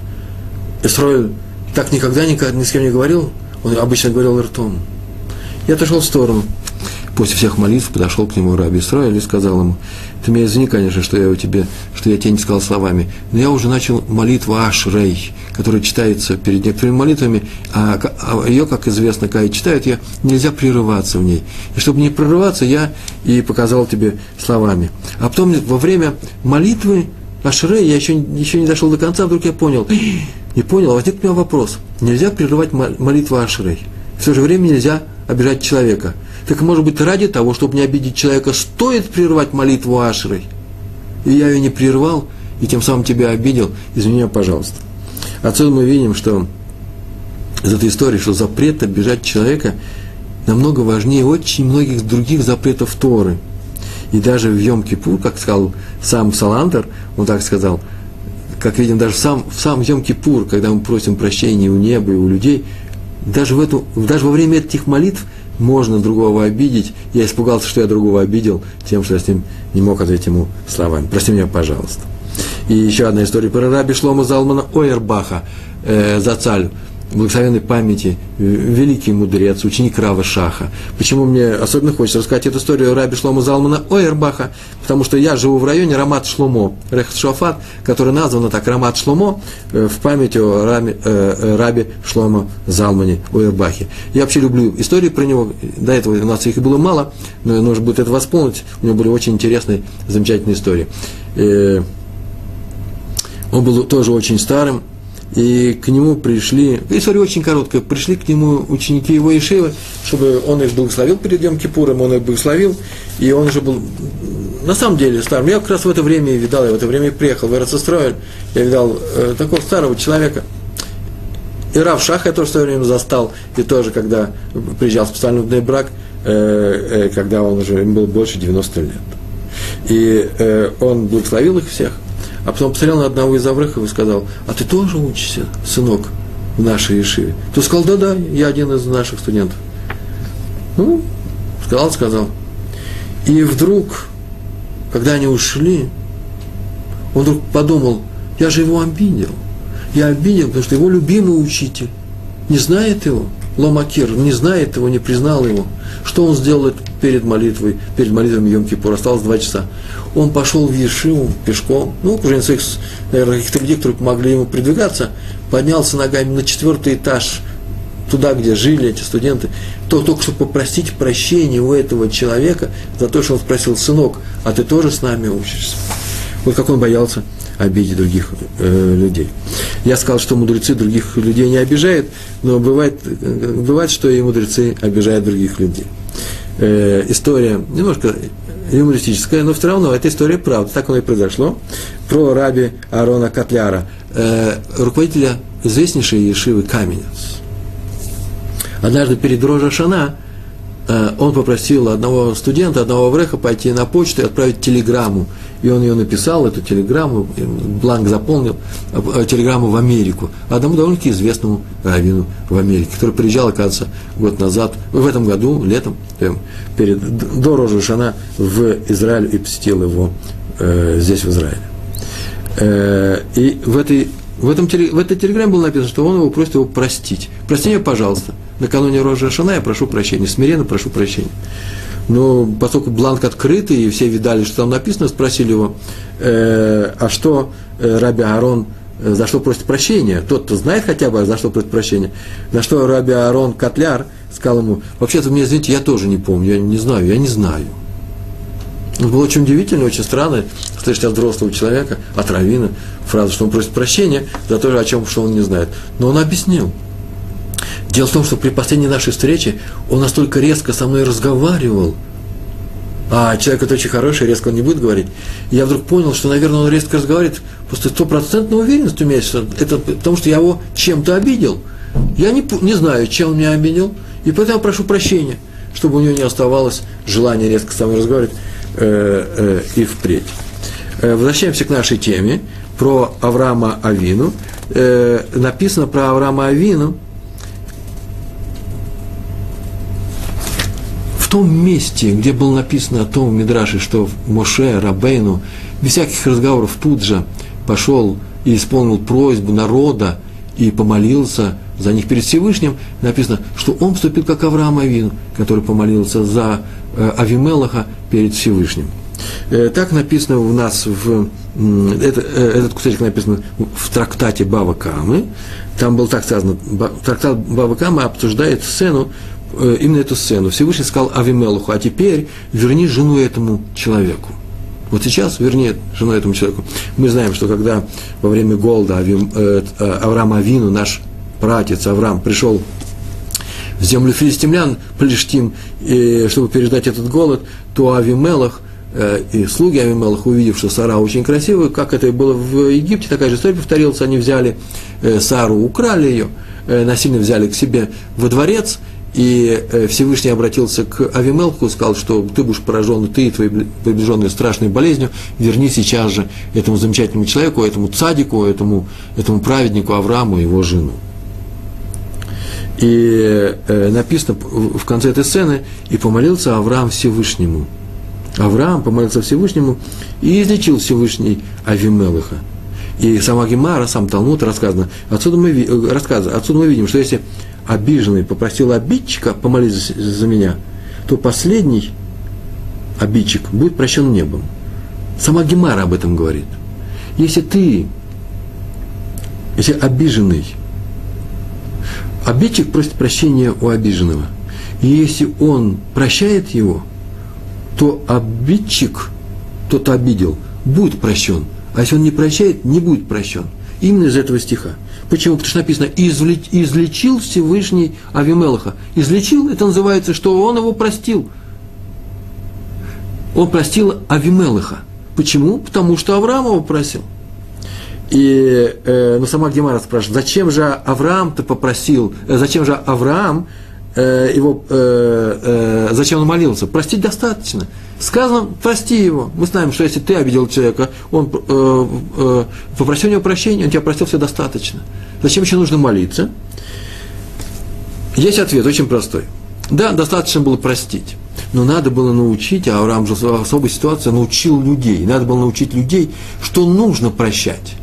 Исроиль так никогда ни, ни с кем не говорил, он обычно говорил ртом. Я отошел в сторону. После всех молитв подошел к нему Раби Исраиль и сказал ему, ты меня извини, конечно, что я, у тебе, что я тебе не сказал словами, но я уже начал молитву Ашрей, которая читается перед некоторыми молитвами, а, а ее, как известно, когда читают, я, нельзя прерываться в ней. И чтобы не прерываться, я и показал тебе словами. А потом во время молитвы Ашрей, я еще, еще не дошел до конца, вдруг я понял, не понял, а возник у меня вопрос. Нельзя прерывать молитву Ашрей. В то же время нельзя обижать человека. Так может быть, ради того, чтобы не обидеть человека, стоит прервать молитву Ашрой. И я ее не прервал, и тем самым тебя обидел, извини меня, пожалуйста. Отсюда мы видим, что из этой истории, что запрет обижать человека намного важнее очень многих других запретов Торы. И даже в Йом-Кипур, как сказал сам Саландер, он так сказал, как видим, даже сам, в сам Йом-Кипур, когда мы просим прощения у неба и у людей, даже, в эту, даже во время этих молитв можно другого обидеть. Я испугался, что я другого обидел тем, что я с ним не мог ответить ему словами. Прости меня, пожалуйста. И еще одна история про раби Шлома Залмана Ойербаха, э, Зацаль благословенной памяти, великий мудрец, ученик Рава Шаха. Почему мне особенно хочется рассказать эту историю Раби Шлома Залмана Ойербаха? Потому что я живу в районе Рамат Шломо, Рехт Шофат, который назван так Рамат Шломо э, в память о Раби, э, э, Раби Шломо Залмане Ойербахе. Я вообще люблю истории про него. До этого у нас их было мало, но нужно будет это восполнить. У него были очень интересные, замечательные истории. Он был тоже очень старым, и к нему пришли, история очень короткая, пришли к нему ученики его Ишивы, чтобы он их благословил перед Йом Кипуром, он их благословил, и он уже был на самом деле старым. Я как раз в это время и видал, я в это время приехал в Эрцестройль, я видал э, такого старого человека, и Рав Шах я тоже в свое время застал, и тоже, когда приезжал специально в брак, э, э, когда он уже, ему было больше 90 лет. И э, он благословил их всех, а потом посмотрел на одного из Аврыхов и сказал, а ты тоже учишься, сынок, в нашей Ешиве? Ты сказал, да-да, я один из наших студентов. Ну, сказал, сказал. И вдруг, когда они ушли, он вдруг подумал, я же его обидел. Я обидел, потому что его любимый учитель не знает его. Ломакир не знает его, не признал его. Что он сделал перед молитвой, перед молитвой Йом-Кипур? Осталось два часа. Он пошел в Ешиву пешком, ну, уже своих, наверное, каких-то людей, которые помогли ему продвигаться, поднялся ногами на четвертый этаж, туда, где жили эти студенты, то только чтобы попросить прощения у этого человека за то, что он спросил, сынок, а ты тоже с нами учишься? Вот как он боялся обидеть других э, людей. Я сказал, что мудрецы других людей не обижают, но бывает, бывает, что и мудрецы обижают других людей. Э, история немножко юмористическая, но все равно эта история правда, так оно и произошло, про раби Арона Котляра, э, руководителя известнейшей Ешивы Каменец. Однажды перед Рожа Шана э, он попросил одного студента, одного вреха пойти на почту и отправить телеграмму и он ее написал, эту телеграмму, бланк заполнил, э, телеграмму в Америку, одному довольно-таки известному раввину в Америке, который приезжал, оказывается, год назад, в этом году, летом, перед, до Рожа в Израиль и посетил его э, здесь, в Израиле. Э, и в этой, в, этом, в этой телеграмме было написано, что он его просит его простить. Прости меня, пожалуйста. Накануне Рожа Шана я прошу прощения, смиренно прошу прощения. Но поскольку бланк открытый, и все видали, что там написано, спросили его, э, а что э, Раби Аарон, э, за что просит прощения? Тот-то знает хотя бы, за что просит прощения. На что Раби Аарон Котляр сказал ему, вообще-то, мне, извините, я тоже не помню, я не знаю, я не знаю. Это было очень удивительно, очень странно слышать от взрослого человека, от равина, фразу, что он просит прощения за то, о чем что он не знает. Но он объяснил – Дело в том, что при последней нашей встрече он настолько резко со мной разговаривал, а человек это очень хороший, резко он не будет говорить. И я вдруг понял, что, наверное, он резко разговаривает просто стопроцентной уверенностью у меня, что это потому, что я его чем-то обидел. Я не, не знаю, чем он меня обидел, и поэтому прошу прощения, чтобы у него не оставалось желания резко со мной разговаривать э, э, и впредь. Э, возвращаемся к нашей теме про Авраама Авину. Э, написано про Авраама Авину, том месте, где было написано о том в Мидраше, что Моше, Рабейну, без всяких разговоров тут же пошел и исполнил просьбу народа и помолился за них перед Всевышним, написано, что он поступил как Авраам Авин, который помолился за э, Авимелаха перед Всевышним. Э, так написано у нас в это, э, этот кусочек написан в трактате Бава Камы. Там было так сказано, трактат Бава Камы обсуждает сцену, именно эту сцену. Всевышний сказал Авимелуху, а теперь верни жену этому человеку. Вот сейчас верни жену этому человеку. Мы знаем, что когда во время голода Авим, э, Авраам Авину, наш пратец Авраам, пришел в землю филистимлян, Плештим, и, чтобы переждать этот голод, то Авимелах э, и слуги Авимелах, увидев, что Сара очень красивая, как это и было в Египте, такая же история повторилась, они взяли э, Сару, украли ее, э, насильно взяли к себе во дворец, и э, Всевышний обратился к Авимелку сказал, что ты будешь поражен, ты и твои приближенные страшной болезнью, верни сейчас же этому замечательному человеку, этому цадику, этому, этому праведнику Аврааму его жену. И э, написано в конце этой сцены, и помолился Авраам Всевышнему. Авраам помолился Всевышнему и излечил Всевышний Авимелыха. И сама Гемара, сам Талмуд рассказано, отсюда мы, э, рассказывает, отсюда мы видим, что если обиженный попросил обидчика помолиться за, меня, то последний обидчик будет прощен небом. Сама Гемара об этом говорит. Если ты, если обиженный, обидчик просит прощения у обиженного, и если он прощает его, то обидчик, тот обидел, будет прощен. А если он не прощает, не будет прощен. Именно из этого стиха. Почему? Потому что написано, излечил Всевышний Авимелаха. Излечил, это называется, что он его простил. Он простил Авимелаха. Почему? Потому что Авраам его просил. И э, ну, сама Гемара спрашивает, зачем же Авраам-то попросил, э, зачем же Авраам э, его, э, э, зачем он молился? Простить достаточно. Сказано, прости его. Мы знаем, что если ты обидел человека, он э, э, попросил у него прощения, он тебя простил, все достаточно. Зачем еще нужно молиться? Есть ответ, очень простой. Да, достаточно было простить. Но надо было научить, а Авраам же в особой ситуации научил людей. Надо было научить людей, что нужно прощать.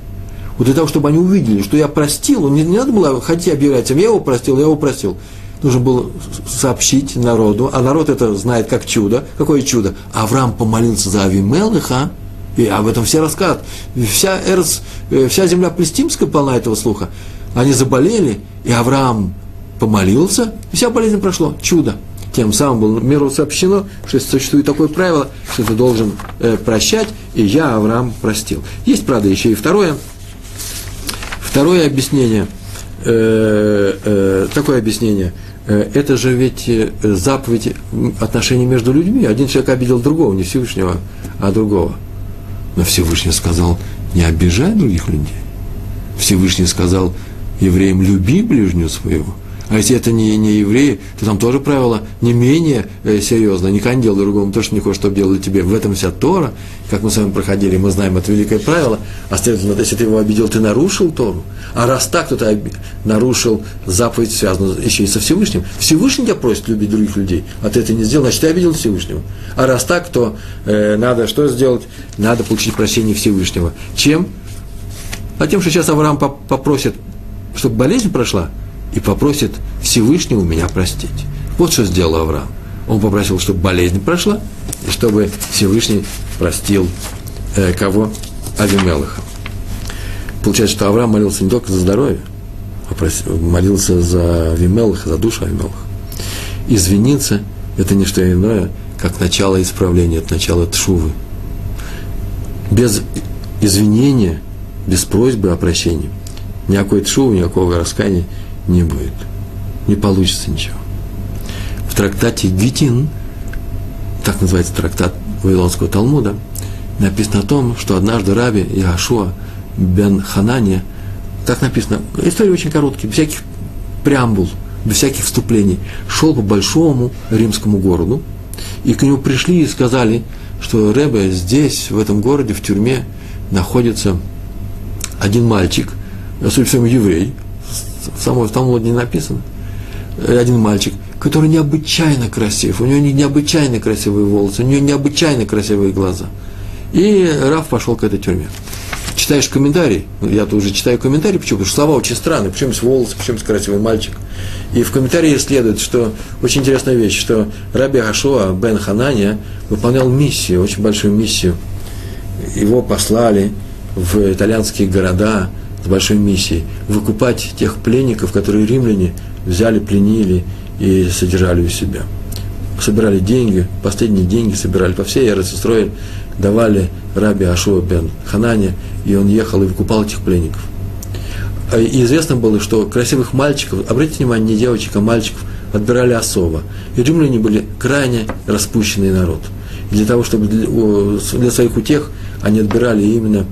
Вот для того, чтобы они увидели, что я простил, не, не надо было ходить объявлять, я его простил, я его простил нужно было сообщить народу, а народ это знает как чудо. Какое чудо? Авраам помолился за Авимелыха, и об этом все рассказывают. Вся, Эрц, э, вся земля Палестимская полна этого слуха. Они заболели, и Авраам помолился, и вся болезнь прошло. Чудо. Тем самым было миру сообщено, что существует такое правило, что ты должен э, прощать, и я Авраам простил. Есть, правда, еще и второе. Второе объяснение, э, э, такое объяснение – это же ведь э, заповедь отношений между людьми. Один человек обидел другого, не Всевышнего, а другого. Но Всевышний сказал, не обижай других людей. Всевышний сказал евреям, люби ближнего своего. А если это не, не евреи, то там тоже правило не менее э, серьезно. Никогда не делай другому то, что не хочешь, чтобы делали тебе. В этом вся Тора. Как мы с вами проходили, мы знаем это великое правило. А следовательно, если ты его обидел, ты нарушил Тору. А раз так, то ты нарушил заповедь, связанную еще и со Всевышним. Всевышний тебя просит любить других людей, а ты это не сделал, значит, ты обидел Всевышнего. А раз так, то э, надо что сделать? Надо получить прощение Всевышнего. Чем? А тем, что сейчас Авраам попросит, чтобы болезнь прошла – и попросит Всевышнего меня простить. Вот что сделал Авраам. Он попросил, чтобы болезнь прошла, и чтобы Всевышний простил э, кого? Авимелыха. Получается, что Авраам молился не только за здоровье, а молился за Авимелыха, за душу Авимелыха. Извиниться – это не что иное, как начало исправления, это начало тшувы. Без извинения, без просьбы о прощении, никакой тшувы, никакого раскаяния не будет. Не получится ничего. В трактате Гитин, так называется трактат Вавилонского Талмуда, написано о том, что однажды Раби Яшуа бен Ханания, так написано, история очень короткая, без всяких преамбул, без всяких вступлений, шел по большому римскому городу, и к нему пришли и сказали, что Ребе здесь, в этом городе, в тюрьме, находится один мальчик, судя по всему, еврей, в самом Талмуде не написано, один мальчик, который необычайно красив, у него необычайно красивые волосы, у него необычайно красивые глаза. И Раф пошел к этой тюрьме. читаешь комментарий, ну, я тоже читаю комментарий, почему? Потому что слова очень странные, почему есть волосы, почему есть красивый мальчик. И в комментарии следует, что очень интересная вещь, что Раби Хашуа бен Хананя выполнял миссию, очень большую миссию. Его послали в итальянские города с большой миссией выкупать тех пленников, которые римляне взяли, пленили и содержали у себя. Собирали деньги, последние деньги собирали по всей Иерусалиме, давали раби Ашуа бен Ханане, и он ехал и выкупал этих пленников. А, и известно было, что красивых мальчиков, обратите внимание, не девочек, а мальчиков, отбирали особо. И римляне были крайне распущенный народ. И для того, чтобы для своих утех они отбирали именно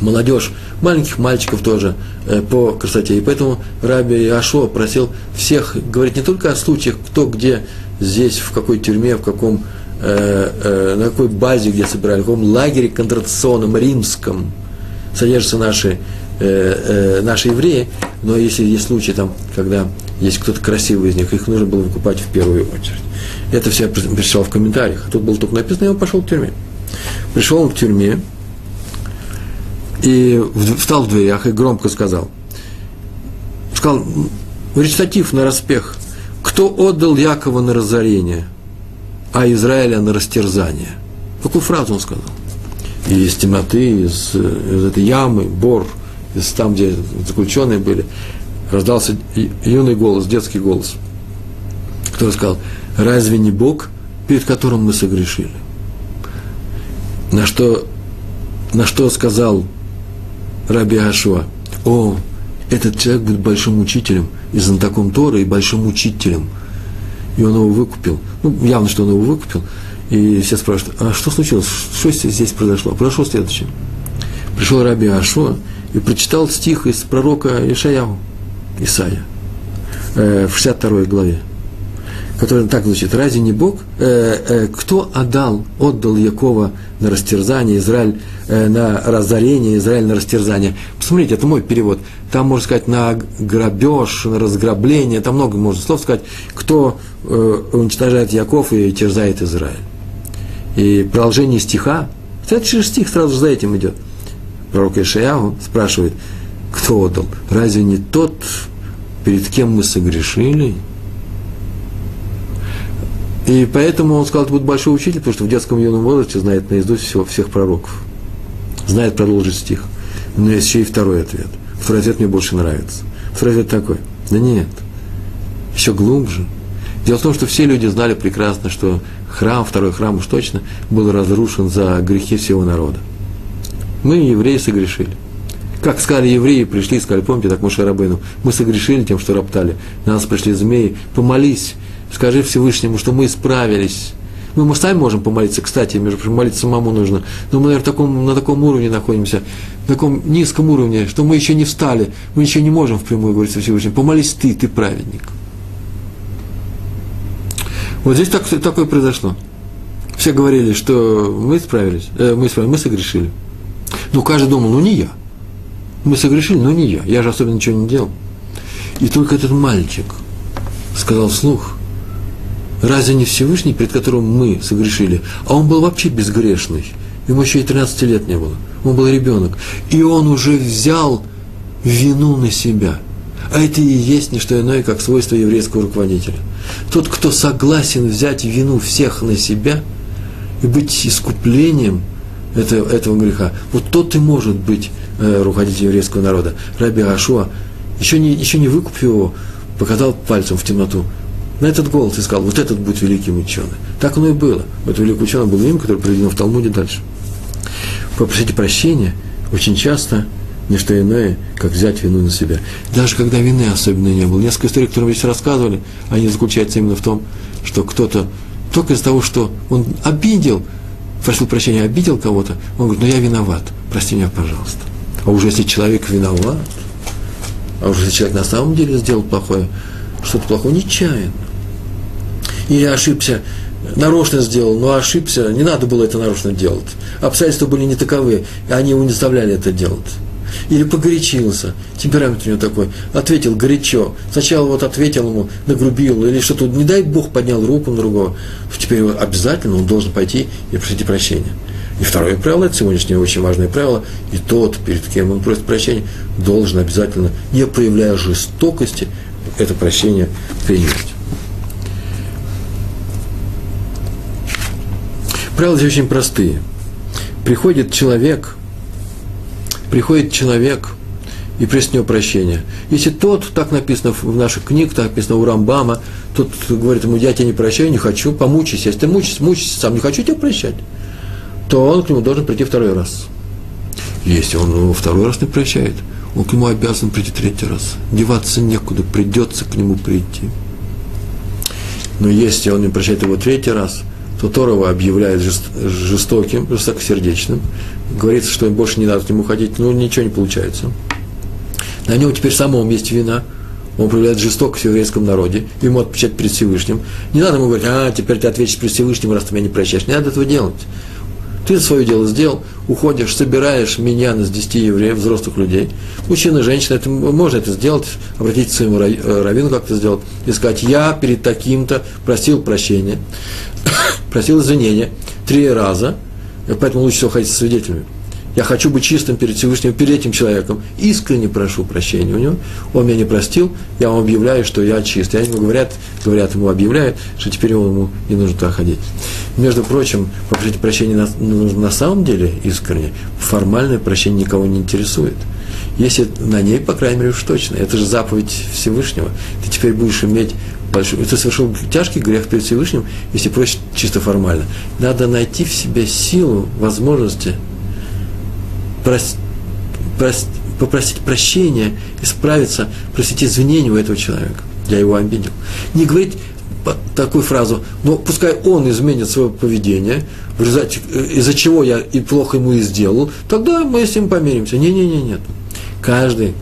молодежь, маленьких мальчиков тоже э, по красоте. И поэтому Раби Ашо просил всех говорить не только о случаях, кто где здесь, в какой тюрьме, в каком Э, э, на какой базе, где собирали, в каком лагере контрационном римском содержатся наши, э, наши евреи, но если есть случаи, там, когда есть кто-то красивый из них, их нужно было выкупать в первую очередь. Это все я прочитал в комментариях. Тут было только написано, и он пошел в тюрьме. Пришел он к тюрьме и встал в дверях и громко сказал, сказал, речитатив на распех, кто отдал Якова на разорение – а Израиля на растерзание. Какую фразу он сказал? И из темноты, из, из этой ямы, бор, из там, где заключенные были, раздался юный голос, детский голос, который сказал, разве не Бог, перед которым мы согрешили? На что, на что сказал Раби Ашуа, о, этот человек будет большим учителем, и знатоком Тора, и большим учителем – и он его выкупил. Ну, явно, что он его выкупил. И все спрашивают, а что случилось? Что здесь произошло? Произошло следующее. Пришел Раби Ашуа и прочитал стих из пророка Ишаяу, Исаия, э, в 62 главе, который так звучит. Разве не Бог? Э, э, кто отдал, отдал Якова на растерзание, Израиль э, на разорение, Израиль на растерзание? Посмотрите, это мой перевод. Там можно сказать на грабеж, на разграбление, там много можно слов сказать. Кто Э, уничтожает Яков и терзает Израиль. И продолжение стиха, следующий стих сразу за этим идет. Пророк Ишаяу спрашивает, кто отдал? Разве не тот, перед кем мы согрешили? И поэтому он сказал, это будет большой учитель, потому что в детском юном возрасте знает наизусть всего, всех пророков. Знает продолжить стих. Но есть еще и второй ответ. Второй ответ мне больше нравится. Второй ответ такой. Да нет, еще глубже – Дело в том, что все люди знали прекрасно, что храм, второй храм уж точно, был разрушен за грехи всего народа. Мы, евреи, согрешили. Как сказали евреи, пришли, сказали, помните, так Моше Рабыну, мы согрешили тем, что роптали. На нас пришли змеи, помолись, скажи Всевышнему, что мы исправились. Ну, мы сами можем помолиться, кстати, между прочим, молиться самому нужно. Но мы, наверное, таком, на таком уровне находимся, на таком низком уровне, что мы еще не встали, мы еще не можем впрямую говорить со Всевышним. Помолись ты, ты праведник. Вот здесь так, такое произошло. Все говорили, что мы справились, э, мы справились, мы согрешили. Ну, каждый думал, ну не я. Мы согрешили, но не я. Я же особенно ничего не делал. И только этот мальчик сказал вслух, разве не Всевышний, перед которым мы согрешили? А он был вообще безгрешный. Ему еще и 13 лет не было. Он был ребенок. И он уже взял вину на себя – а это и есть не что иное, как свойство еврейского руководителя. Тот, кто согласен взять вину всех на себя и быть искуплением этого, этого греха, вот тот и может быть э, руководителем еврейского народа. Раби Ашуа, еще не, еще не выкупив его, показал пальцем в темноту. На этот голос и сказал, вот этот будет великим ученым. Так оно и было. Это великий ученый был имя, которое приведено в Талмуде дальше. Попросите прощения очень часто – не что иное, как взять вину на себя. Даже когда вины особенно не было. Несколько историй, которые мы здесь рассказывали, они заключаются именно в том, что кто-то только из-за того, что он обидел, просил прощения, обидел кого-то, он говорит, ну я виноват, прости меня, пожалуйста. А уже если человек виноват, а уже если человек на самом деле сделал плохое, что-то плохое, нечаянно. Или ошибся, нарочно сделал, но ошибся, не надо было это нарочно делать. Обстоятельства были не таковы, и они его не заставляли это делать. Или погорячился, темперамент у него такой, ответил горячо, сначала вот ответил ему, нагрубил, или что-то, не дай Бог, поднял руку на другого, теперь обязательно он должен пойти и просить прощения. И второе правило, это сегодняшнее очень важное правило, и тот, перед кем он просит прощения, должен обязательно, не проявляя жестокости, это прощение принять. Правила здесь очень простые. Приходит человек, приходит человек и просит него прощения. Если тот, так написано в наших книгах, так написано у Рамбама, тот говорит ему, я тебя не прощаю, не хочу, помучайся. Если ты мучишься, мучайся сам, не хочу тебя прощать, то он к нему должен прийти второй раз. Если он его второй раз не прощает, он к нему обязан прийти третий раз. Деваться некуда, придется к нему прийти. Но если он не прощает его третий раз, то Торова объявляет жестоким, жестокосердечным. Говорится, что им больше не надо к нему ходить, но ничего не получается. На нем теперь самом есть вина. Он проявляет жестокость в еврейском народе, ему отвечать перед Всевышним. Не надо ему говорить, а, теперь ты ответишь перед Всевышним, раз ты меня не прощаешь. Не надо этого делать. Ты свое дело сделал, уходишь, собираешь меня из 10 евреев, взрослых людей, мужчина, женщина, это, можно это сделать, обратиться к своему э, раввину, как это сделать, и сказать, я перед таким-то просил прощения, просил извинения три раза, поэтому лучше всего ходить со свидетелями. Я хочу быть чистым перед Всевышним, перед этим человеком. Искренне прошу прощения у него. Он меня не простил, я вам объявляю, что я чист. Они ему говорят, говорят ему, объявляют, что теперь ему не нужно туда ходить. Между прочим, попросить прощения на, нужно на самом деле искренне. Формальное прощение никого не интересует. Если на ней, по крайней мере, уж точно. Это же заповедь Всевышнего. Ты теперь будешь иметь большой... Ты совершил тяжкий грех перед Всевышним, если просишь чисто формально. Надо найти в себе силу, возможности прос, прос, попросить прощения, исправиться, просить извинения у этого человека. Я его обидел. Не говорить такую фразу, но пускай он изменит свое поведение, в результате, э, из-за чего я и плохо ему и сделал, тогда мы с ним помиримся. Не-не-не, нет. Каждый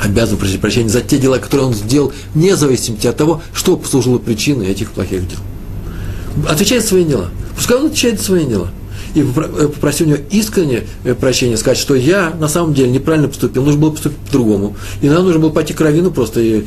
обязан просить прощения за те дела, которые он сделал, вне зависимости от того, что послужило причиной этих плохих дел. Отвечает свои дела. Пускай он отвечает свои дела и э, попроси у него искренне э, прощения, сказать, что я на самом деле неправильно поступил, нужно было поступить по-другому. И нам нужно было пойти к Равину просто и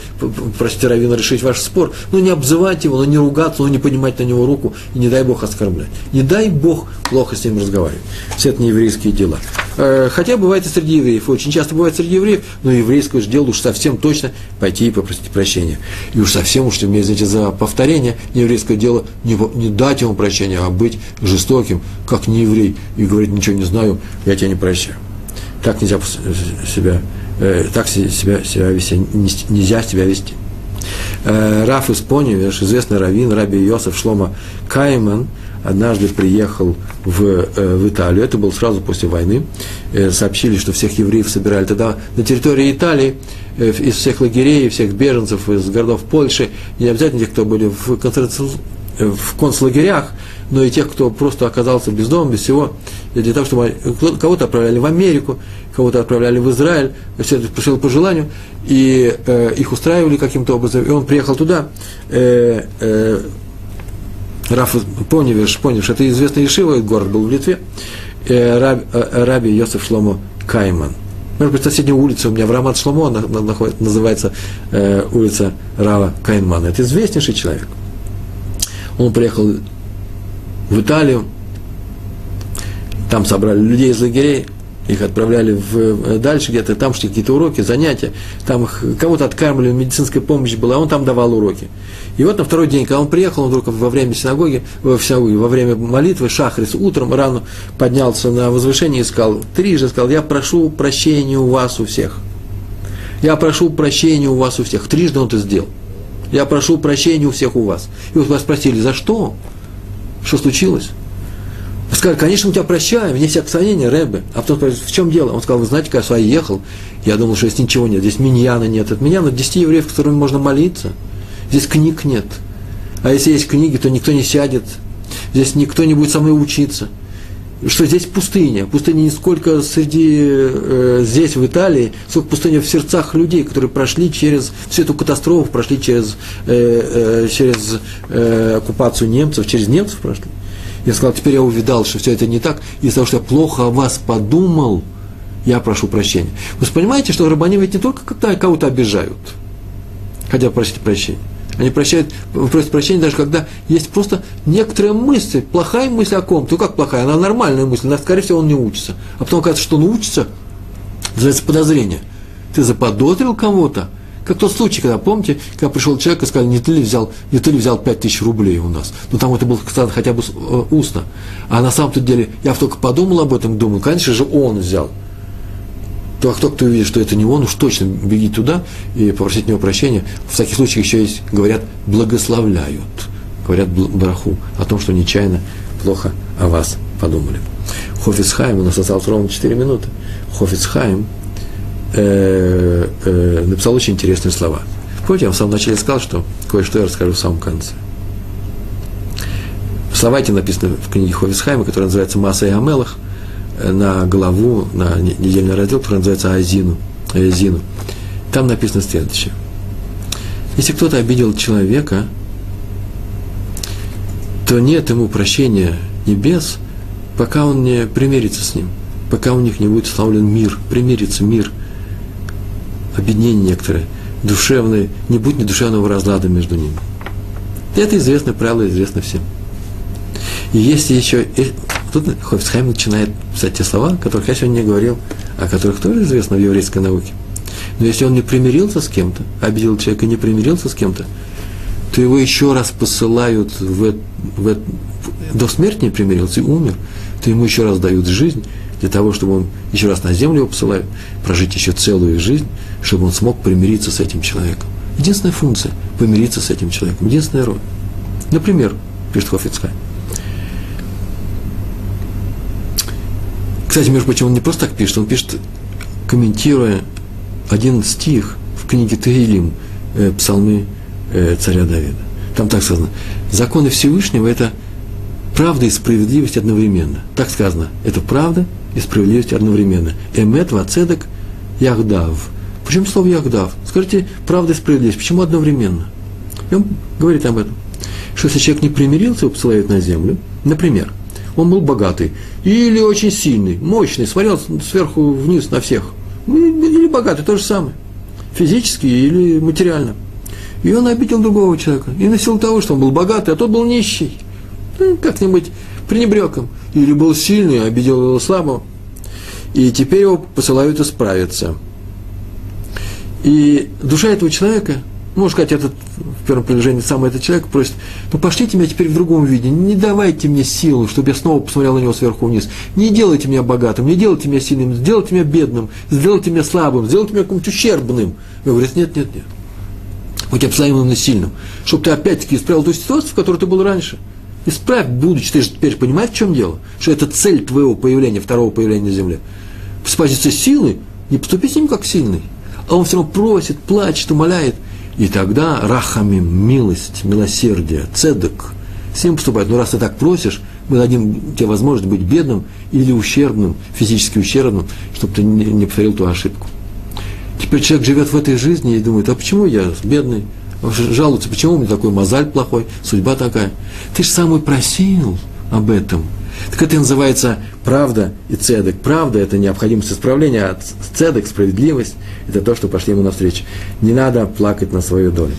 просить Равина решить ваш спор. Ну, не обзывать его, но не ругаться, но не поднимать на него руку, и не дай Бог оскорблять. Не дай Бог плохо с ним разговаривать. Все это не еврейские дела. Э, хотя бывает и среди евреев, очень часто бывает среди евреев, но еврейское же дело уж совсем точно пойти и попросить прощения. И уж совсем уж, мне извините за повторение, еврейское дело не, не дать ему прощения, а быть жестоким, как не еврей, и говорить, ничего не знаю, я тебя не прощаю. Так нельзя себя, э, так себя, себя вести, нельзя себя вести. Э, Раф из Поневеш, известный раввин, раби Йосеф Шлома Кайман, однажды приехал в, э, в Италию, это было сразу после войны, э, сообщили, что всех евреев собирали тогда на территории Италии, э, из всех лагерей, всех беженцев из городов Польши, не обязательно тех, кто были в концентрационных в концлагерях, но и тех, кто просто оказался без дома, без всего, для того, чтобы кого-то отправляли в Америку, кого-то отправляли в Израиль, все это пришло по желанию, и э, их устраивали каким-то образом, и он приехал туда, э, э, Раф Поневиш, Поневиш, это известный Ешива, город был в Литве, э, раб, э, раби Йосеф Шломо Кайман. Может быть, соседняя улица у меня в Рамат Шломо находится, называется э, улица Рава Кайнмана. Это известнейший человек. Он приехал в Италию, там собрали людей из лагерей, их отправляли в, э, дальше где-то, там шли какие-то уроки, занятия, там их, кого-то откармливали, медицинская помощь была, он там давал уроки. И вот на второй день, когда он приехал, он вдруг во время синагоги, в синагоге, во время молитвы, шахрис, утром рано поднялся на возвышение и сказал, трижды сказал, я прошу прощения у вас у всех. Я прошу прощения у вас у всех. Трижды он это сделал. Я прошу прощения у всех у вас. И вот вас спросили, за что? Что случилось? Сказали, конечно, мы тебя прощаем, вне всякого сомнения, Рэбе. А потом спросили, в чем дело? Он сказал, вы знаете, когда я ехал, я думал, что здесь ничего нет, здесь миньяна нет. От миньяна 10 евреев, которым можно молиться. Здесь книг нет. А если есть книги, то никто не сядет. Здесь никто не будет со мной учиться что здесь пустыня. Пустыня не сколько среди, э, здесь, в Италии, сколько пустыня в сердцах людей, которые прошли через всю эту катастрофу, прошли через, э, э, через э, оккупацию немцев, через немцев прошли. Я сказал, теперь я увидал, что все это не так, из-за того, что я плохо о вас подумал, я прошу прощения. Вы понимаете, что рабани ведь не только когда кого-то обижают, хотя просить прощения, Они прощают, просят прощения даже когда есть просто некоторая мысль, плохая мысль о ком-то. Ну как плохая? Она нормальная мысль, но, скорее всего, он не учится. А потом оказывается, что он учится, называется подозрение. Ты заподозрил кого-то, как тот случай, когда, помните, когда пришел человек и сказал, не ты ли взял, не ты ли взял 5 тысяч рублей у нас. Ну, там это было сказано хотя бы э, устно. А на самом-то деле, я только подумал об этом, думал, конечно же, он взял. То, а кто, кто увидит, что это не он, уж точно беги туда и попросить у него прощения. В таких случаях еще есть, говорят, благословляют. Говорят браху о том, что нечаянно плохо о вас подумали. Хофицхайм, у нас осталось ровно 4 минуты. Хофицхайм – э, э, написал очень интересные слова. Помните, я в самом начале сказал, что кое-что я расскажу в самом конце. Слова эти написаны в книге Ховисхайма, которая называется «Масса и Амелах», на главу, на недельный раздел, который называется Азину. Азину. Там написано следующее. Если кто-то обидел человека, то нет ему прощения небес, пока он не примирится с ним, пока у них не будет установлен мир, примирится мир – объединение некоторое, душевное, не будет ни душевного разлада между ними. Это известное правило, известно всем. И если еще... Тут Хофицхайм начинает писать те слова, которых я сегодня не говорил, о которых тоже известно в еврейской науке. Но если он не примирился с кем-то, обидел человека и не примирился с кем-то, то его еще раз посылают в, в, до смерти не примирился и умер, то ему еще раз дают жизнь, для того, чтобы он еще раз на землю его посылают, прожить еще целую жизнь, чтобы он смог примириться с этим человеком. Единственная функция – помириться с этим человеком. Единственная роль. Например, пишет Хофицхай. Кстати, между прочим, он не просто так пишет, он пишет, комментируя один стих в книге Таилим, э, псалмы э, царя Давида. Там так сказано, законы Всевышнего – это правда и справедливость одновременно. Так сказано, это правда и справедливость одновременно. Эмет вацедек яхдав. Почему слово яхдав? Скажите, правда и справедливость. Почему одновременно? И он говорит об этом. Что если человек не примирился, его посылают на землю, например, он был богатый или очень сильный, мощный, смотрел сверху вниз на всех, ну, или богатый, то же самое, физически или материально. И он обидел другого человека. И на силу того, что он был богатый, а тот был нищий. Ну, как-нибудь пренебрег им или был сильный, обидел его слабого, и теперь его посылают исправиться. И душа этого человека, можно сказать, этот в первом предложении сам этот человек просит, ну пошлите меня теперь в другом виде, не давайте мне силу, чтобы я снова посмотрел на него сверху вниз, не делайте меня богатым, не делайте меня сильным, сделайте меня бедным, сделайте меня слабым, сделайте меня каким-то ущербным. И говорит, нет, нет, нет. Тебя посылаем именно сильным, чтобы ты опять-таки исправил ту ситуацию, в которой ты был раньше – Исправь будучи, ты же теперь понимаешь, в чем дело? Что это цель твоего появления, второго появления на земле. С силы не поступи с ним как сильный. А он все равно просит, плачет, умоляет. И тогда рахами милость, милосердие, цедок с ним поступает. Но раз ты так просишь, мы дадим тебе возможность быть бедным или ущербным, физически ущербным, чтобы ты не повторил ту ошибку. Теперь человек живет в этой жизни и думает, а почему я бедный? жалуются, почему у меня такой мозаль плохой, судьба такая. Ты же сам и просил об этом. Так это называется правда и цедок. Правда – это необходимость исправления, а цедок – справедливость – это то, что пошли ему навстречу. Не надо плакать на свою долю.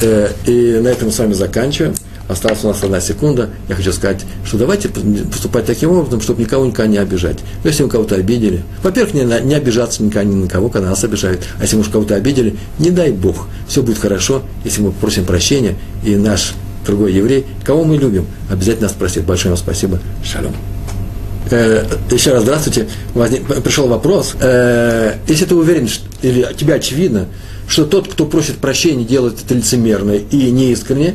Э, и на этом мы с вами заканчиваем. Осталась у нас одна секунда. Я хочу сказать, что давайте поступать таким образом, чтобы никого никогда не обижать. Но если мы кого-то обидели, во-первых, не, не обижаться никогда ни на кого, когда нас обижают. А если мы уж кого-то обидели, не дай Бог, все будет хорошо, если мы просим прощения, и наш другой еврей, кого мы любим, обязательно нас простит. Большое вам спасибо. Шалом. Э, еще раз здравствуйте. Возник, пришел вопрос. Э, если ты уверен, что, или тебе очевидно, что тот, кто просит прощения, делает это лицемерно и неискренне,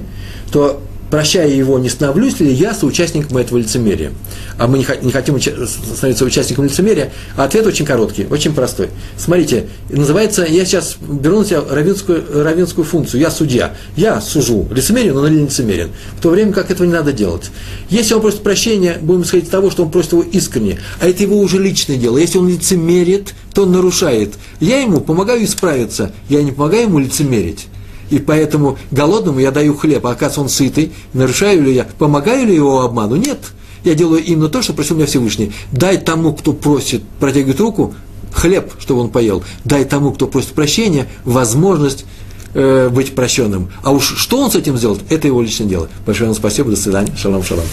то прощая его, не становлюсь ли я соучастником этого лицемерия? А мы не, хотим становиться участником лицемерия. А ответ очень короткий, очень простой. Смотрите, называется, я сейчас беру на себя равинскую, равинскую функцию, я судья. Я сужу, лицемерен он или лицемерен. В то время как этого не надо делать. Если он просит прощения, будем исходить из того, что он просит его искренне. А это его уже личное дело. Если он лицемерит, то он нарушает. Я ему помогаю исправиться, я не помогаю ему лицемерить и поэтому голодному я даю хлеб, а оказывается он сытый, нарушаю ли я, помогаю ли его обману? Нет. Я делаю именно то, что просил меня Всевышний. Дай тому, кто просит, протягивает руку, хлеб, чтобы он поел. Дай тому, кто просит прощения, возможность э, быть прощенным. А уж что он с этим сделает, это его личное дело. Большое вам спасибо, до свидания, шалом, шалом.